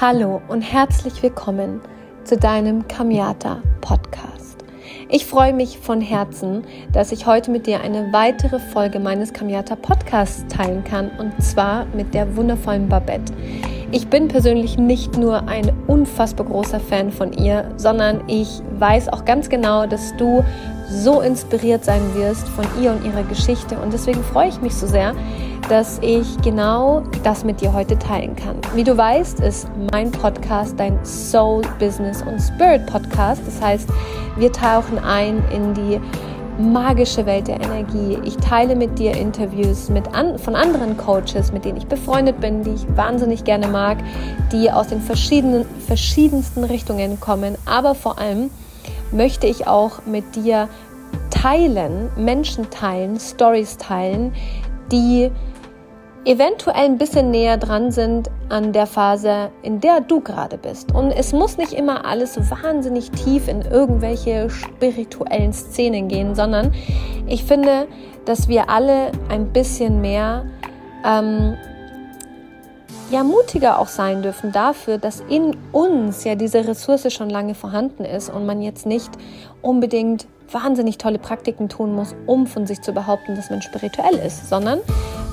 Hallo und herzlich willkommen zu deinem Kamiata Podcast. Ich freue mich von Herzen, dass ich heute mit dir eine weitere Folge meines Kamiata Podcasts teilen kann und zwar mit der wundervollen Babette. Ich bin persönlich nicht nur ein unfassbar großer Fan von ihr, sondern ich weiß auch ganz genau, dass du so inspiriert sein wirst von ihr und ihrer Geschichte. Und deswegen freue ich mich so sehr, dass ich genau das mit dir heute teilen kann. Wie du weißt, ist mein Podcast dein Soul, Business und Spirit Podcast. Das heißt, wir tauchen ein in die magische Welt der Energie. Ich teile mit dir Interviews mit an, von anderen Coaches, mit denen ich befreundet bin, die ich wahnsinnig gerne mag, die aus den verschiedenen, verschiedensten Richtungen kommen. Aber vor allem möchte ich auch mit dir teilen, Menschen teilen, Stories teilen, die eventuell ein bisschen näher dran sind an der Phase, in der du gerade bist. Und es muss nicht immer alles wahnsinnig tief in irgendwelche spirituellen Szenen gehen, sondern ich finde, dass wir alle ein bisschen mehr ähm, ja mutiger auch sein dürfen dafür, dass in uns ja diese Ressource schon lange vorhanden ist und man jetzt nicht unbedingt wahnsinnig tolle Praktiken tun muss, um von sich zu behaupten, dass man spirituell ist, sondern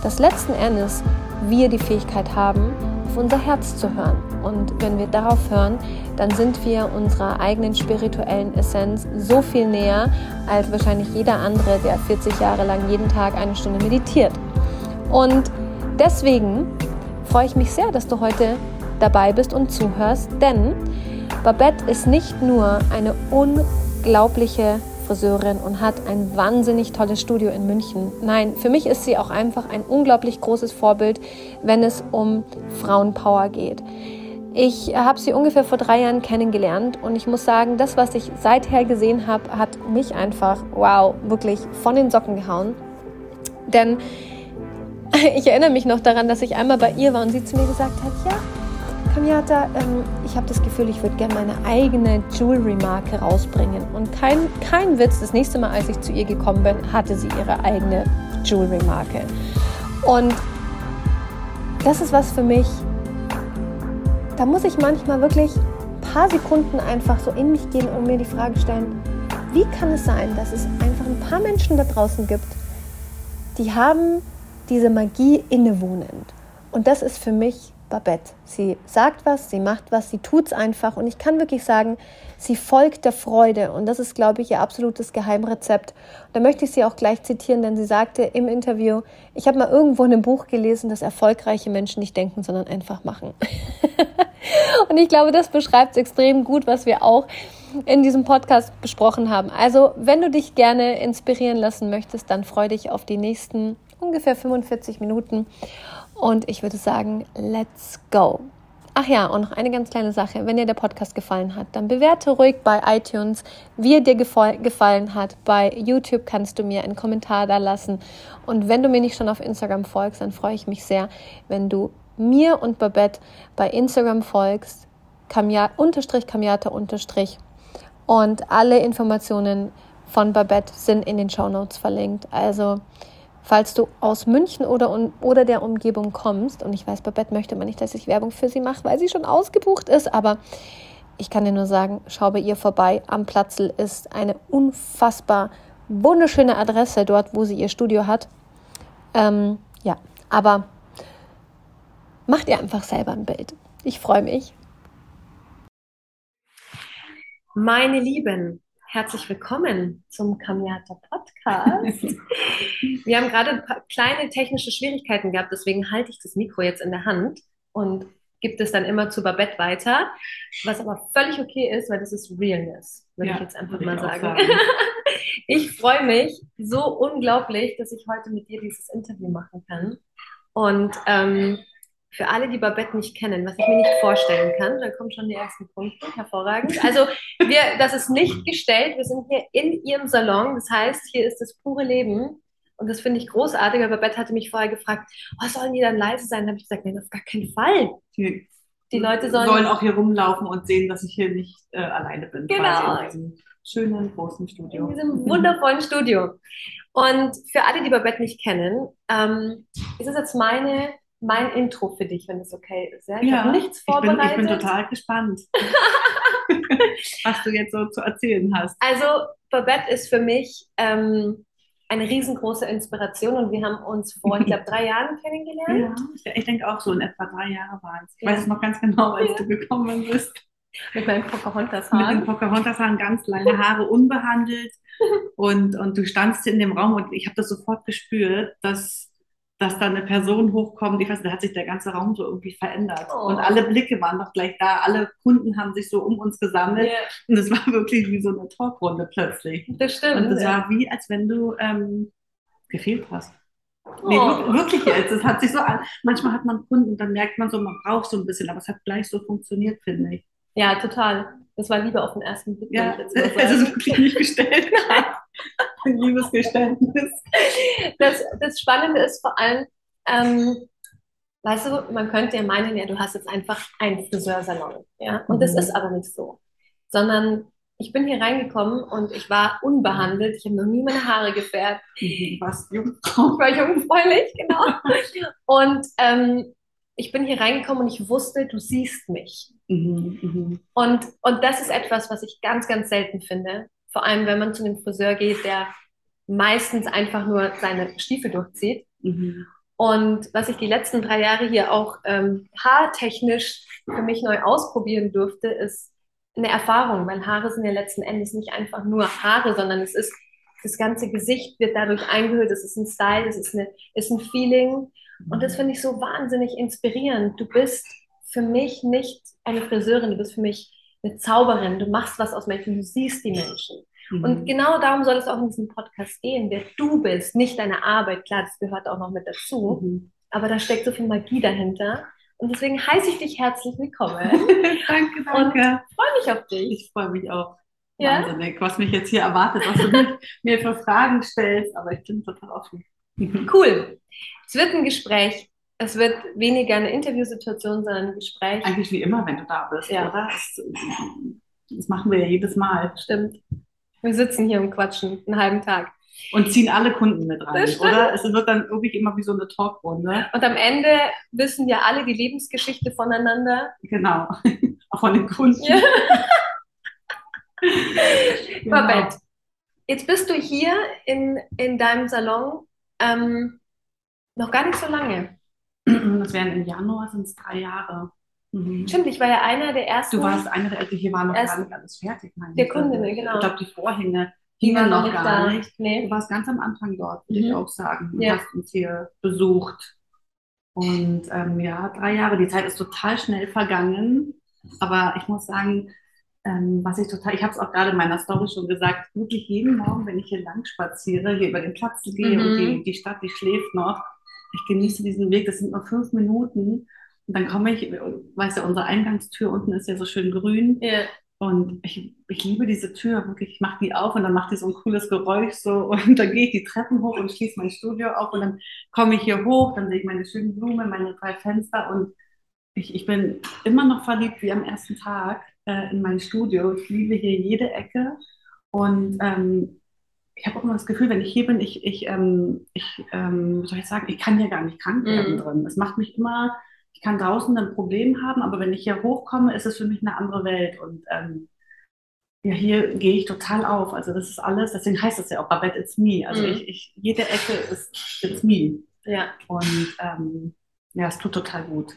dass letzten Endes wir die Fähigkeit haben, auf unser Herz zu hören. Und wenn wir darauf hören, dann sind wir unserer eigenen spirituellen Essenz so viel näher als wahrscheinlich jeder andere, der 40 Jahre lang jeden Tag eine Stunde meditiert. Und deswegen freue ich mich sehr, dass du heute dabei bist und zuhörst, denn Babette ist nicht nur eine unglaubliche Friseurin und hat ein wahnsinnig tolles Studio in München. Nein, für mich ist sie auch einfach ein unglaublich großes Vorbild, wenn es um Frauenpower geht. Ich habe sie ungefähr vor drei Jahren kennengelernt und ich muss sagen, das, was ich seither gesehen habe, hat mich einfach, wow, wirklich von den Socken gehauen. Denn ich erinnere mich noch daran, dass ich einmal bei ihr war und sie zu mir gesagt hat, ja, Kamiata, ähm, ich habe das Gefühl, ich würde gerne meine eigene Jewelry-Marke rausbringen. Und kein, kein Witz, das nächste Mal, als ich zu ihr gekommen bin, hatte sie ihre eigene Jewelry-Marke. Und das ist was für mich, da muss ich manchmal wirklich ein paar Sekunden einfach so in mich gehen und mir die Frage stellen, wie kann es sein, dass es einfach ein paar Menschen da draußen gibt, die haben diese Magie innewohnend. Und das ist für mich Babette. Sie sagt was, sie macht was, sie tut es einfach und ich kann wirklich sagen, sie folgt der Freude und das ist, glaube ich, ihr absolutes Geheimrezept. Da möchte ich sie auch gleich zitieren, denn sie sagte im Interview, ich habe mal irgendwo in einem Buch gelesen, dass erfolgreiche Menschen nicht denken, sondern einfach machen. und ich glaube, das beschreibt extrem gut, was wir auch in diesem Podcast besprochen haben. Also, wenn du dich gerne inspirieren lassen möchtest, dann freue dich auf die nächsten ungefähr 45 Minuten und ich würde sagen, let's go. Ach ja, und noch eine ganz kleine Sache. Wenn dir der Podcast gefallen hat, dann bewerte ruhig bei iTunes, wie er dir gefallen hat. Bei YouTube kannst du mir einen Kommentar da lassen. Und wenn du mir nicht schon auf Instagram folgst, dann freue ich mich sehr, wenn du mir und Babette bei Instagram folgst. Kamiata unterstrich. Und alle Informationen von Babette sind in den Show Notes verlinkt. Also Falls du aus München oder, oder der Umgebung kommst, und ich weiß, Babette möchte man nicht, dass ich Werbung für sie mache, weil sie schon ausgebucht ist, aber ich kann dir nur sagen, schau bei ihr vorbei. Am Platzl ist eine unfassbar wunderschöne Adresse dort, wo sie ihr Studio hat. Ähm, ja, aber mach dir einfach selber ein Bild. Ich freue mich. Meine Lieben, Herzlich willkommen zum Kamiata Podcast. Wir haben gerade kleine technische Schwierigkeiten gehabt, deswegen halte ich das Mikro jetzt in der Hand und gibt es dann immer zu Babette weiter, was aber völlig okay ist, weil das ist Realness, würde ja, ich jetzt einfach mal sagen. sagen. ich freue mich so unglaublich, dass ich heute mit dir dieses Interview machen kann. Und ähm, für alle, die Babette nicht kennen, was ich mir nicht vorstellen kann, da kommen schon die ersten Punkte, hervorragend. Also wir, das ist nicht gestellt, wir sind hier in ihrem Salon, das heißt, hier ist das pure Leben und das finde ich großartig, weil Babette hatte mich vorher gefragt, oh, sollen die dann leise sein? Da habe ich gesagt, nein, auf gar keinen Fall. Die, die Leute sollen, sollen auch hier rumlaufen und sehen, dass ich hier nicht äh, alleine bin. Genau. in diesem schönen, großen Studio. In diesem wundervollen Studio. Und für alle, die Babette nicht kennen, ähm, ist es jetzt meine mein Intro für dich, wenn es okay ist. Ja? Ich ja, habe nichts vorbereitet. Ich bin, ich bin total gespannt, was du jetzt so zu erzählen hast. Also Babette ist für mich ähm, eine riesengroße Inspiration und wir haben uns vor, ich glaube, drei Jahren kennengelernt. Ja, ich denke auch so in etwa drei Jahre waren es. Ich ja. weiß es noch ganz genau, als ja. du gekommen bist. Mit meinen Pocahontas-Haaren. Mit den Pocahontas-Haaren, ganz lange Haare, unbehandelt. und, und du standst in dem Raum und ich habe das sofort gespürt, dass dass da eine Person hochkommt, ich weiß, da hat sich der ganze Raum so irgendwie verändert. Oh. Und alle Blicke waren doch gleich da, alle Kunden haben sich so um uns gesammelt. Yeah. Und es war wirklich wie so eine Talkrunde plötzlich. Das stimmt. Und es ja. war wie, als wenn du ähm, gefehlt hast. Oh. Nee, wirklich jetzt. Es hat sich so an. Manchmal hat man Kunden und dann merkt man so, man braucht so ein bisschen, aber es hat gleich so funktioniert, finde ich. Ja, total. Das war Liebe auf den ersten Blick. Ja, es ist wirklich nicht gestellt. Ein Liebesgeständnis. Das, das Spannende ist vor allem, ähm, weißt du, man könnte ja meinen, ja, du hast jetzt einfach einen Friseursalon. Ja? Und mhm. das ist aber nicht so. Sondern ich bin hier reingekommen und ich war unbehandelt. Ich habe noch nie meine Haare gefärbt. Mhm, was Jungfrau. Ich war jungfräulich, genau. und ähm, ich bin hier reingekommen und ich wusste, du siehst mich. Mhm, mh. und, und das ist etwas, was ich ganz, ganz selten finde. Vor allem, wenn man zu einem Friseur geht, der meistens einfach nur seine Stiefel durchzieht. Mhm. Und was ich die letzten drei Jahre hier auch ähm, haartechnisch für mich neu ausprobieren durfte, ist eine Erfahrung, weil Haare sind ja letzten Endes nicht einfach nur Haare, sondern es ist das ganze Gesicht wird dadurch eingehüllt, es ist ein Style, es ist, eine, ist ein Feeling. Und das finde ich so wahnsinnig inspirierend. Du bist für mich nicht eine Friseurin, du bist für mich eine Zauberin. Du machst was aus Menschen, du siehst die Menschen. Mhm. Und genau darum soll es auch in diesem Podcast gehen, wer du bist, nicht deine Arbeit. Klar, das gehört auch noch mit dazu. Mhm. Aber da steckt so viel Magie dahinter. Und deswegen heiße ich dich herzlich willkommen. danke, danke. Freue mich auf dich. Ich freue mich auch. Ja? Wahnsinnig, was mich jetzt hier erwartet, was du mir für Fragen stellst. Aber ich bin total offen. cool. Es wird ein Gespräch. Es wird weniger eine Interviewsituation, sondern ein Gespräch. Eigentlich wie immer, wenn du da bist, ja. oder? Das, das machen wir ja jedes Mal. Stimmt. Wir sitzen hier und quatschen einen halben Tag. Und ziehen alle Kunden mit rein, oder? Es wird dann wirklich immer wie so eine Talkrunde. Und am Ende wissen ja alle die Lebensgeschichte voneinander. Genau. Auch von den Kunden. Ja. genau. Babette, jetzt bist du hier in, in deinem Salon ähm, noch gar nicht so lange. Das wären im Januar sind es drei Jahre. Mhm. Stimmt, ich war ja einer der ersten. Du warst einer der ersten, hier war noch gar nicht alles fertig. Der Kundinnen, genau. Ich glaube, die Vorhänge hingen noch gar da. nicht. Nee. Du warst ganz am Anfang dort, würde mhm. ich auch sagen. Du ja. hast uns hier besucht. Und ähm, ja, drei Jahre, die Zeit ist total schnell vergangen. Aber ich muss sagen, ähm, was ich total, ich habe es auch gerade in meiner Story schon gesagt, wirklich jeden Morgen, wenn ich hier lang spaziere, hier über den Platz gehe mhm. und die, die Stadt, die schläft noch, ich genieße diesen Weg, das sind nur fünf Minuten. Und dann komme ich, weißt du, unsere Eingangstür unten ist ja so schön grün. Ja. Und ich, ich liebe diese Tür, wirklich, ich mache die auf und dann macht die so ein cooles Geräusch so und dann gehe ich die Treppen hoch und schließe mein Studio auf und dann komme ich hier hoch, dann sehe ich meine schönen Blumen, meine drei Fenster und ich, ich bin immer noch verliebt wie am ersten Tag äh, in mein Studio. Ich liebe hier jede Ecke und ähm, ich habe auch immer das Gefühl, wenn ich hier bin, ich, ich, ähm, ich ähm, soll ich sagen, ich kann hier gar nicht krank werden mhm. drin. Es macht mich immer, ich kann draußen ein Problem haben, aber wenn ich hier hochkomme, ist es für mich eine andere Welt. Und ähm, ja, hier gehe ich total auf. Also das ist alles, deswegen heißt es ja auch Babette It's Me. Also mhm. ich, ich, jede Ecke ist It's Me. Ja. Und ähm, ja, es tut total gut,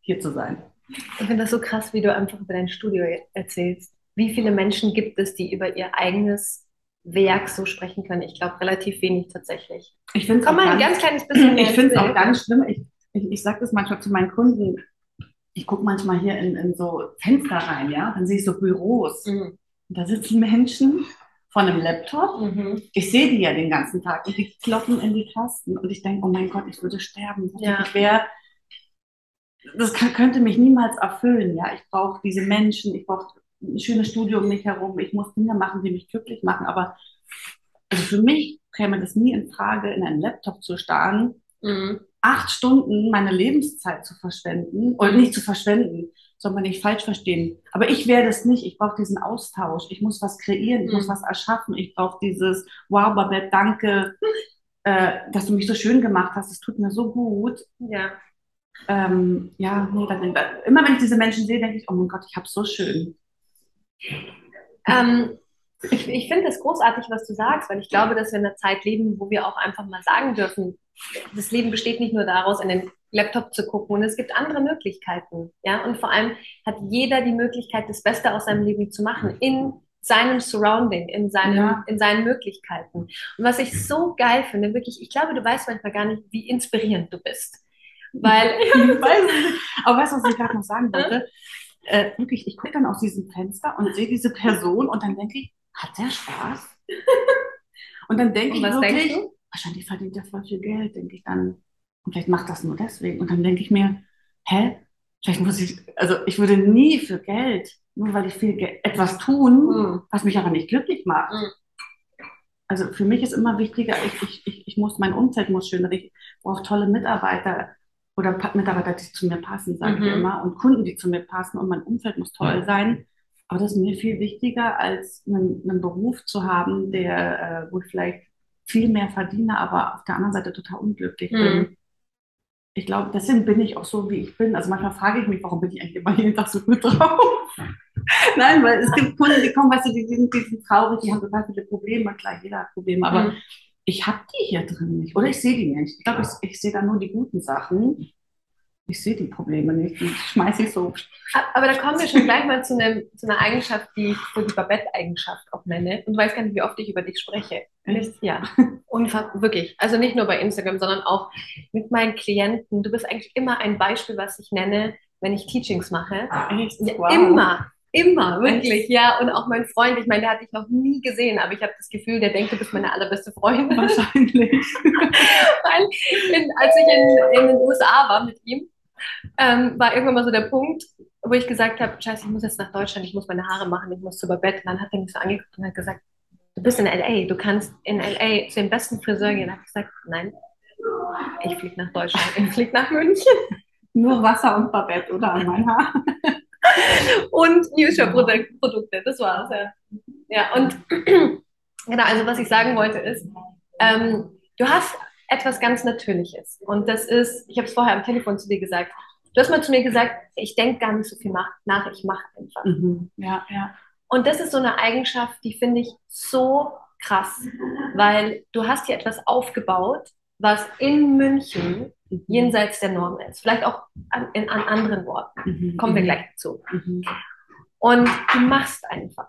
hier zu sein. Ich finde das so krass, wie du einfach über dein Studio erzählst. Wie viele Menschen gibt es, die über ihr eigenes Werk so sprechen können? Ich glaube, relativ wenig tatsächlich. Ich finde es ein ganz kleines bisschen. Ich finde es auch ganz schlimm. Ich, ich, ich sage das manchmal zu meinen Kunden. Ich gucke manchmal hier in, in so Fenster rein, ja, dann sehe ich so Büros. Mhm. Da sitzen Menschen vor einem Laptop. Mhm. Ich sehe die ja den ganzen Tag und die kloppen in die Tasten und ich denke, oh mein Gott, ich würde sterben. Ja. Ich wäre das könnte mich niemals erfüllen. Ja, ich brauche diese Menschen, ich brauche ein schönes Studio um mich herum, ich muss Dinge machen, die mich glücklich machen. Aber also für mich käme das nie in Frage, in einen Laptop zu starren, mhm. acht Stunden meine Lebenszeit zu verschwenden oder nicht zu verschwenden, soll man nicht falsch verstehen. Aber ich werde es nicht. Ich brauche diesen Austausch. Ich muss was kreieren. Ich mhm. muss was erschaffen. Ich brauche dieses Wow, Babette, danke, äh, dass du mich so schön gemacht hast. Es tut mir so gut. Ja ähm, ja, nee, dann, immer wenn ich diese Menschen sehe, denke ich, oh mein Gott, ich habe es so schön. Ähm, ich, ich finde es großartig, was du sagst, weil ich glaube, dass wir in einer Zeit leben, wo wir auch einfach mal sagen dürfen, das Leben besteht nicht nur daraus, in den Laptop zu gucken und es gibt andere Möglichkeiten. Ja, und vor allem hat jeder die Möglichkeit, das Beste aus seinem Leben zu machen in seinem Surrounding, in, seinem, ja. in seinen Möglichkeiten. Und was ich so geil finde, wirklich, ich glaube, du weißt manchmal gar nicht, wie inspirierend du bist. Weil, ich weiß nicht. Aber weißt du, was ich gerade noch sagen wollte? Äh, wirklich, ich gucke dann aus diesem Fenster und sehe diese Person und dann denke ich, hat der Spaß? Und dann denke ich wirklich, wahrscheinlich verdient er voll viel Geld, denke ich dann. Und vielleicht macht das nur deswegen. Und dann denke ich mir, hä? Vielleicht muss ich, also ich würde nie für Geld, nur weil ich viel Geld, etwas tun, mhm. was mich aber nicht glücklich macht. Mhm. Also für mich ist immer wichtiger, ich, ich, ich, ich muss, mein Umfeld muss schön, ich brauche tolle Mitarbeiter oder Mitarbeiter, die zu mir passen, sage mhm. ich immer, und Kunden, die zu mir passen und mein Umfeld muss toll sein. Aber das ist mir viel wichtiger, als einen, einen Beruf zu haben, der, äh, wo ich vielleicht viel mehr verdiene, aber auf der anderen Seite total unglücklich mhm. bin. Ich glaube, deswegen bin ich auch so, wie ich bin. Also manchmal frage ich mich, warum bin ich eigentlich immer jeden Tag so gut drauf? Nein, weil es gibt Kunden, die kommen, weißt du, die sind, die sind traurig, die haben total viele Probleme. Klar, jeder hat Probleme, aber mhm. Ich habe die hier drin nicht. Oder ich sehe die nicht. Ich glaube, ich, ich sehe da nur die guten Sachen ich sehe die Probleme nicht. Die schmeiße ich so. Aber da kommen wir schon gleich mal zu, einem, zu einer Eigenschaft, die ich so die Babette-Eigenschaft auch nenne. Und du weißt gar nicht, wie oft ich über dich spreche. Echt? Ja. Und wirklich. Also nicht nur bei Instagram, sondern auch mit meinen Klienten. Du bist eigentlich immer ein Beispiel, was ich nenne, wenn ich Teachings mache. Echt? Ja, wow. Immer. Immer, wirklich, ja. Und auch mein Freund, ich meine, der hat dich noch nie gesehen, aber ich habe das Gefühl, der denkt, du bist meine allerbeste Freundin. Wahrscheinlich. Weil, in, als ich in, in den USA war mit ihm, ähm, war irgendwann mal so der Punkt, wo ich gesagt habe, scheiße, ich muss jetzt nach Deutschland, ich muss meine Haare machen, ich muss zu Babette. Und dann hat er mich so angeguckt und hat gesagt, du bist in L.A., du kannst in L.A. zu dem besten Friseur gehen. Da habe ich gesagt, nein, ich fliege nach Deutschland, ich fliege nach München. Nur Wasser und Babette oder an mein Haar. Und Newshop-Produkte, das war's, ja. Ja, und genau, also was ich sagen wollte ist, ähm, du hast etwas ganz Natürliches. Und das ist, ich habe es vorher am Telefon zu dir gesagt, du hast mal zu mir gesagt, ich denke gar nicht so viel nach, ich mache einfach. Mhm. Ja, ja. Und das ist so eine Eigenschaft, die finde ich so krass, weil du hast hier etwas aufgebaut, was in München mhm. jenseits der Norm ist. Vielleicht auch an, in, an anderen Worten. Mhm. Kommen wir mhm. gleich dazu. Mhm. Und du machst einfach.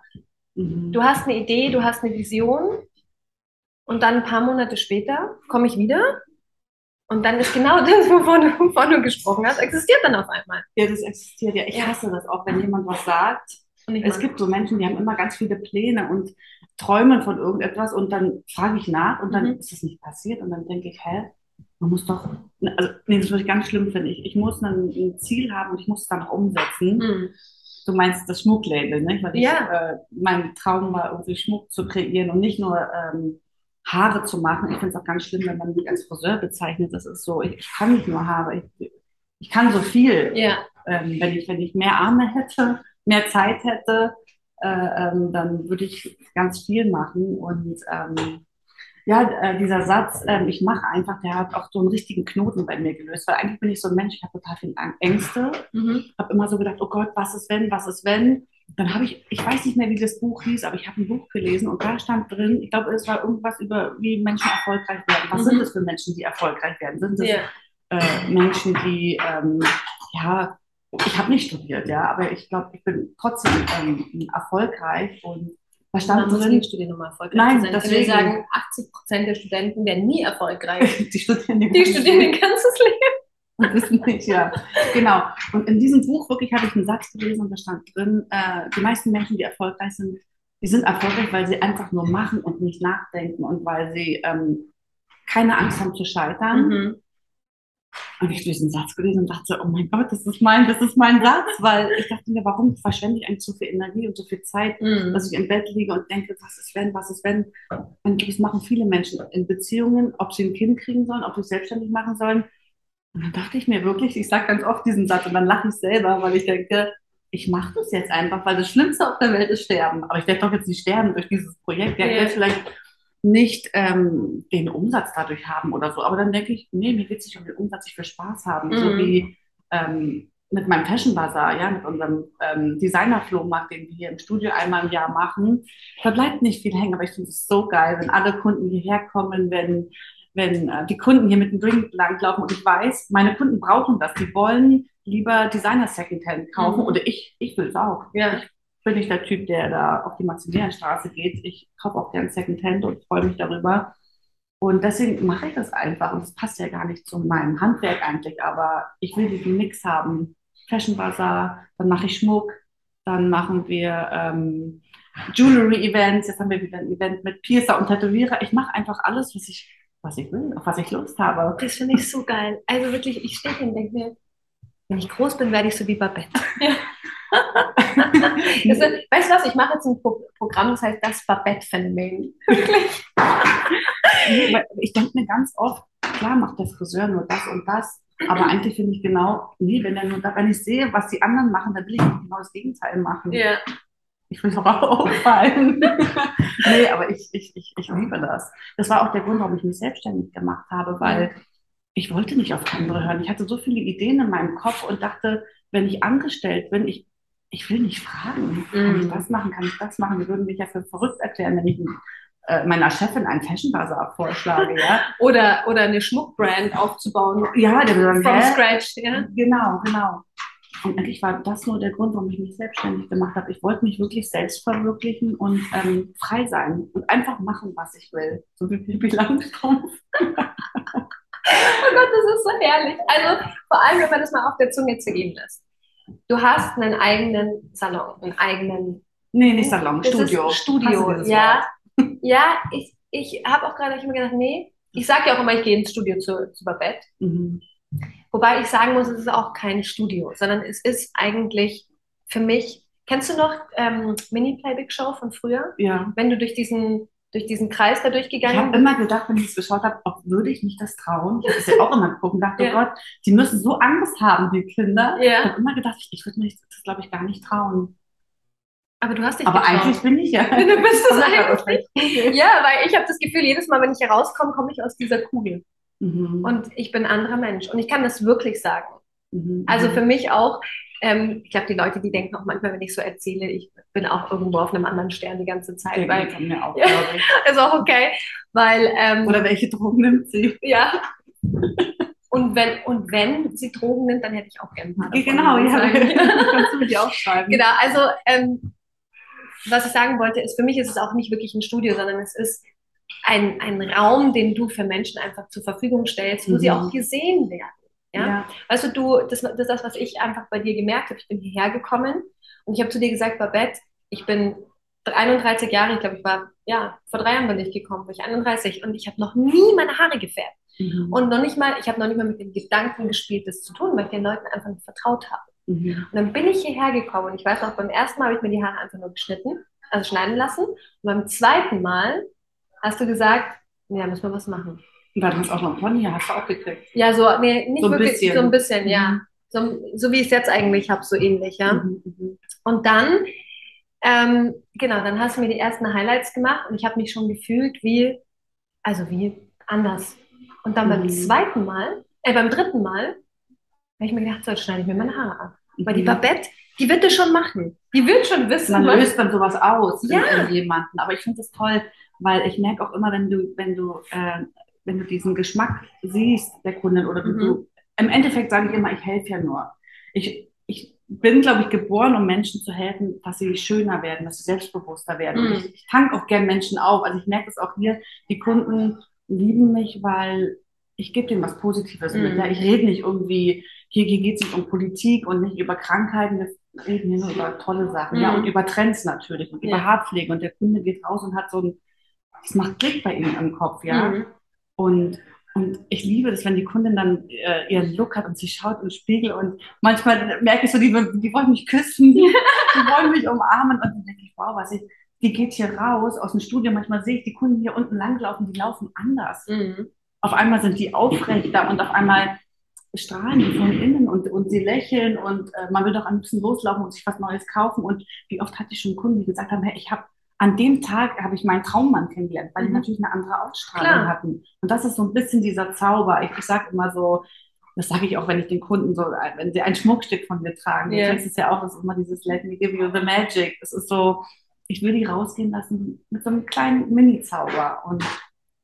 Mhm. Du hast eine Idee, du hast eine Vision und dann ein paar Monate später komme ich wieder und dann ist genau das, wovon du, wovon du gesprochen hast, existiert dann auf einmal. Ja, das existiert ja. Ich hasse das auch, wenn jemand was sagt. Es gibt so Menschen, die haben immer ganz viele Pläne und träumen von irgendetwas und dann frage ich nach und dann mhm. ist es nicht passiert und dann denke ich, hä, man muss doch, also nee, das würde ich ganz schlimm finde ich. Ich muss ein, ein Ziel haben und ich muss es dann auch umsetzen. Mhm. Du meinst das Schmucklabel, ne? Weil ja. ich, äh, mein Traum war, irgendwie Schmuck zu kreieren und nicht nur ähm, Haare zu machen. Ich finde es auch ganz schlimm, wenn man mich als Friseur bezeichnet. Das ist so, ich, ich kann nicht nur Haare, ich, ich kann so viel. Ja. Ähm, wenn, ich, wenn ich mehr Arme hätte, mehr Zeit hätte, äh, ähm, dann würde ich ganz viel machen. Und ähm, ja, äh, dieser Satz, äh, ich mache einfach, der hat auch so einen richtigen Knoten bei mir gelöst. Weil eigentlich bin ich so ein Mensch, ich habe total viele Ängste. Mhm. habe immer so gedacht, oh Gott, was ist wenn, was ist wenn? dann habe ich, ich weiß nicht mehr, wie das Buch hieß, aber ich habe ein Buch gelesen und da stand drin, ich glaube, es war irgendwas über, wie Menschen erfolgreich werden. Was mhm. sind das für Menschen, die erfolgreich werden? Sind das ja. äh, Menschen, die, ähm, ja, ich habe nicht studiert, ja, aber ich glaube, ich bin trotzdem ähm, erfolgreich und da stand Man muss studieren, um erfolgreich Nein, zu sein. Deswegen sagen, 80 Prozent der Studenten werden nie erfolgreich. die studieren, die studieren ihr ganzes Leben und wissen nicht, ja. Genau. Und in diesem Buch wirklich habe ich einen Satz gelesen und da stand drin, äh, die meisten Menschen, die erfolgreich sind, die sind erfolgreich, weil sie einfach nur machen und nicht nachdenken und weil sie ähm, keine Angst haben zu scheitern. Mhm. Und ich habe diesen Satz gelesen und dachte, oh mein Gott, das ist mein, das ist mein Satz, weil ich dachte mir, warum verschwende ich eigentlich so viel Energie und so viel Zeit, mhm. dass ich im Bett liege und denke, was ist wenn, was ist wenn? Und das machen viele Menschen in Beziehungen, ob sie ein Kind kriegen sollen, ob sie sich selbstständig machen sollen. Und dann dachte ich mir wirklich, ich sage ganz oft diesen Satz und dann lache ich selber, weil ich denke, ich mache das jetzt einfach, weil das Schlimmste auf der Welt ist Sterben. Aber ich werde doch jetzt nicht sterben durch dieses Projekt. Ja, ich werde vielleicht nicht ähm, den Umsatz dadurch haben oder so. Aber dann denke ich, nee, mir geht es nicht um den Umsatz, ich will Spaß haben. Mhm. So wie ähm, mit meinem Fashion Bazaar, ja, mit unserem ähm, Designer-Flohmarkt, den wir hier im Studio einmal im Jahr machen, da bleibt nicht viel hängen, aber ich finde es so geil, wenn alle Kunden hierher kommen, wenn, wenn äh, die Kunden hier mit dem Drink langlaufen und ich weiß, meine Kunden brauchen das, die wollen lieber Designer Secondhand kaufen mhm. oder ich, ich will es auch. Ja. Ich bin nicht der Typ, der da auf die Maximilianstraße geht. Ich kaufe auch gern Secondhand und freue mich darüber. Und deswegen mache ich das einfach. Und es passt ja gar nicht zu meinem Handwerk eigentlich, aber ich will diesen Mix haben Fashion Bazaar, dann mache ich Schmuck, dann machen wir ähm, Jewelry Events, jetzt haben wir wieder ein Event mit Piercer und Tätowierer. Ich mache einfach alles, was ich, was ich will, auf was ich Lust habe. Das finde ich so geil. Also wirklich, ich stehe hier und denke mir, wenn ich groß bin, werde ich so wie Babette. Ja. das, weißt du was, ich mache jetzt ein Pro Programm, das heißt das Babette-Phänomen. Wirklich. ich denke mir ganz oft, klar macht der Friseur nur das und das, aber eigentlich finde ich genau, nee, wenn, nur da, wenn ich sehe, was die anderen machen, dann will ich genau das Gegenteil machen. Ja. Ich will doch auch auffallen. nee, aber ich, ich, ich, ich liebe das. Das war auch der Grund, warum ich mich selbstständig gemacht habe, weil ich wollte nicht auf andere hören. Ich hatte so viele Ideen in meinem Kopf und dachte, wenn ich angestellt bin, ich, ich will nicht fragen, kann ich mhm. das machen, kann ich das machen? Die würden mich ja für verrückt erklären, wenn ich äh, meiner Chefin einen Fashion Bazaar vorschlage, ja. oder, oder eine Schmuckbrand aufzubauen. Ja, der würde From scratch, ja. Genau, genau. Und eigentlich war das nur der Grund, warum ich mich selbstständig gemacht habe. Ich wollte mich wirklich selbst verwirklichen und ähm, frei sein und einfach machen, was ich will. So wie Pippi Langstrumpf. Oh Gott, das ist so herrlich. Also vor allem, wenn man das mal auf der Zunge zergehen lässt. Du hast einen eigenen Salon, einen eigenen. Nee, nicht Salon, Studio. Studio, ja ja, ich, ich habe auch gerade immer gedacht, nee, ich sage ja auch immer, ich gehe ins Studio zu, zu Babette. Mhm. Wobei ich sagen muss, es ist auch kein Studio, sondern es ist eigentlich für mich, kennst du noch ähm, Mini-Playback-Show von früher? Ja. Wenn du durch diesen, durch diesen Kreis da durchgegangen. Ich habe immer gedacht, wenn ich es geschaut habe, ob würde ich mich das trauen. Ich habe es ja auch immer geguckt und dachte, ja. oh Gott, die müssen so Angst haben, die Kinder. Ja. Ich habe immer gedacht, ich, ich würde mich das, glaube ich, gar nicht trauen. Aber du hast dich Aber getraut. eigentlich bin ich ja. Du bist es eigentlich. Ja, weil ich habe das Gefühl, jedes Mal, wenn ich hier rauskomme, komme ich aus dieser Kugel. Mhm. Und ich bin ein anderer Mensch. Und ich kann das wirklich sagen. Mhm. Also für mich auch, ähm, ich glaube, die Leute, die denken auch manchmal, wenn ich so erzähle, ich bin auch irgendwo auf einem anderen Stern die ganze Zeit. Den weil, von mir auch, ja, ist auch okay. Weil, ähm, Oder welche Drogen nimmt sie? Ja. Und wenn, und wenn sie Drogen nimmt, dann hätte ich auch gerne ein paar davon. Genau, ja. kannst du mir die aufschreiben. Genau, also ähm, was ich sagen wollte, ist, für mich ist es auch nicht wirklich ein Studio, sondern es ist ein, ein Raum, den du für Menschen einfach zur Verfügung stellst, wo mhm. sie auch gesehen werden. Ja? ja? Weißt du, du, das, das ist das, was ich einfach bei dir gemerkt habe. Ich bin hierher gekommen und ich habe zu dir gesagt, Babette, ich bin 31 Jahre, ich glaube, ich war, ja, vor drei Jahren bin ich gekommen, war ich 31 und ich habe noch nie meine Haare gefärbt. Mhm. Und noch nicht mal, ich habe noch nicht mal mit dem Gedanken gespielt, das zu tun, weil ich den Leuten einfach nicht vertraut habe. Mhm. Und dann bin ich hierher gekommen und ich weiß noch, beim ersten Mal habe ich mir die Haare einfach nur geschnitten, also schneiden lassen. Und beim zweiten Mal hast du gesagt, ja, müssen wir was machen. Und dann hast du auch noch Pony, hast du auch gekriegt. Ja, so, nee, nicht so wirklich, bisschen. so ein bisschen, ja. Mhm. So, so, wie ich es jetzt eigentlich habe, so ähnlich, ja. Mhm, mhm, und dann, ähm, genau, dann hast du mir die ersten Highlights gemacht und ich habe mich schon gefühlt wie, also wie anders. Und dann beim mhm. zweiten Mal, äh, beim dritten Mal, habe ich mir gedacht, so, jetzt schneide ich mir meine Haare ab. Weil die Babette, die wird das schon machen. Die wird schon wissen. Man löst dann sowas aus ja. in, in jemanden. Aber ich finde das toll, weil ich merke auch immer, wenn du, wenn du, äh, wenn du diesen Geschmack siehst der Kundin oder mhm. du, im Endeffekt sage ich immer, ich helfe ja nur. Ich, ich bin, glaube ich, geboren, um Menschen zu helfen, dass sie schöner werden, dass sie selbstbewusster werden. Mhm. ich, ich tank auch gern Menschen auf. Also ich merke das auch hier, die Kunden lieben mich, weil ich gebe denen was Positives mhm. mit. Ja? Ich rede nicht irgendwie hier, hier geht es nicht um Politik und nicht über Krankheiten, wir reden hier nur über tolle Sachen, mhm. ja, und über Trends natürlich und ja. über Haarpflege. Und der Kunde geht raus und hat so ein, das macht Klick bei ihm im Kopf, ja. Und, und ich liebe das, wenn die Kundin dann äh, ihren Look hat und sie schaut im Spiegel und manchmal merke ich so, die, die wollen mich küssen, die wollen mich umarmen und dann denke ich, wow, was ich, die geht hier raus aus dem Studio. Manchmal sehe ich die Kunden hier unten langlaufen, die laufen anders. Mhm. Auf einmal sind die aufrechter und auf einmal strahlen die von innen und, und sie lächeln und äh, man will doch ein bisschen loslaufen und sich was Neues kaufen. Und wie oft hatte ich schon Kunden, die gesagt haben, hey, ich habe an dem Tag habe ich meinen Traummann kennengelernt, weil die mhm. natürlich eine andere Ausstrahlung Klar. hatten. Und das ist so ein bisschen dieser Zauber. Ich, ich sage immer so, das sage ich auch, wenn ich den Kunden so, wenn sie ein Schmuckstück von mir tragen, yeah. du kennst es ja auch, das ist immer dieses Let me give you the magic. Es ist so, ich will die rausgehen lassen mit so einem kleinen Mini-Zauber und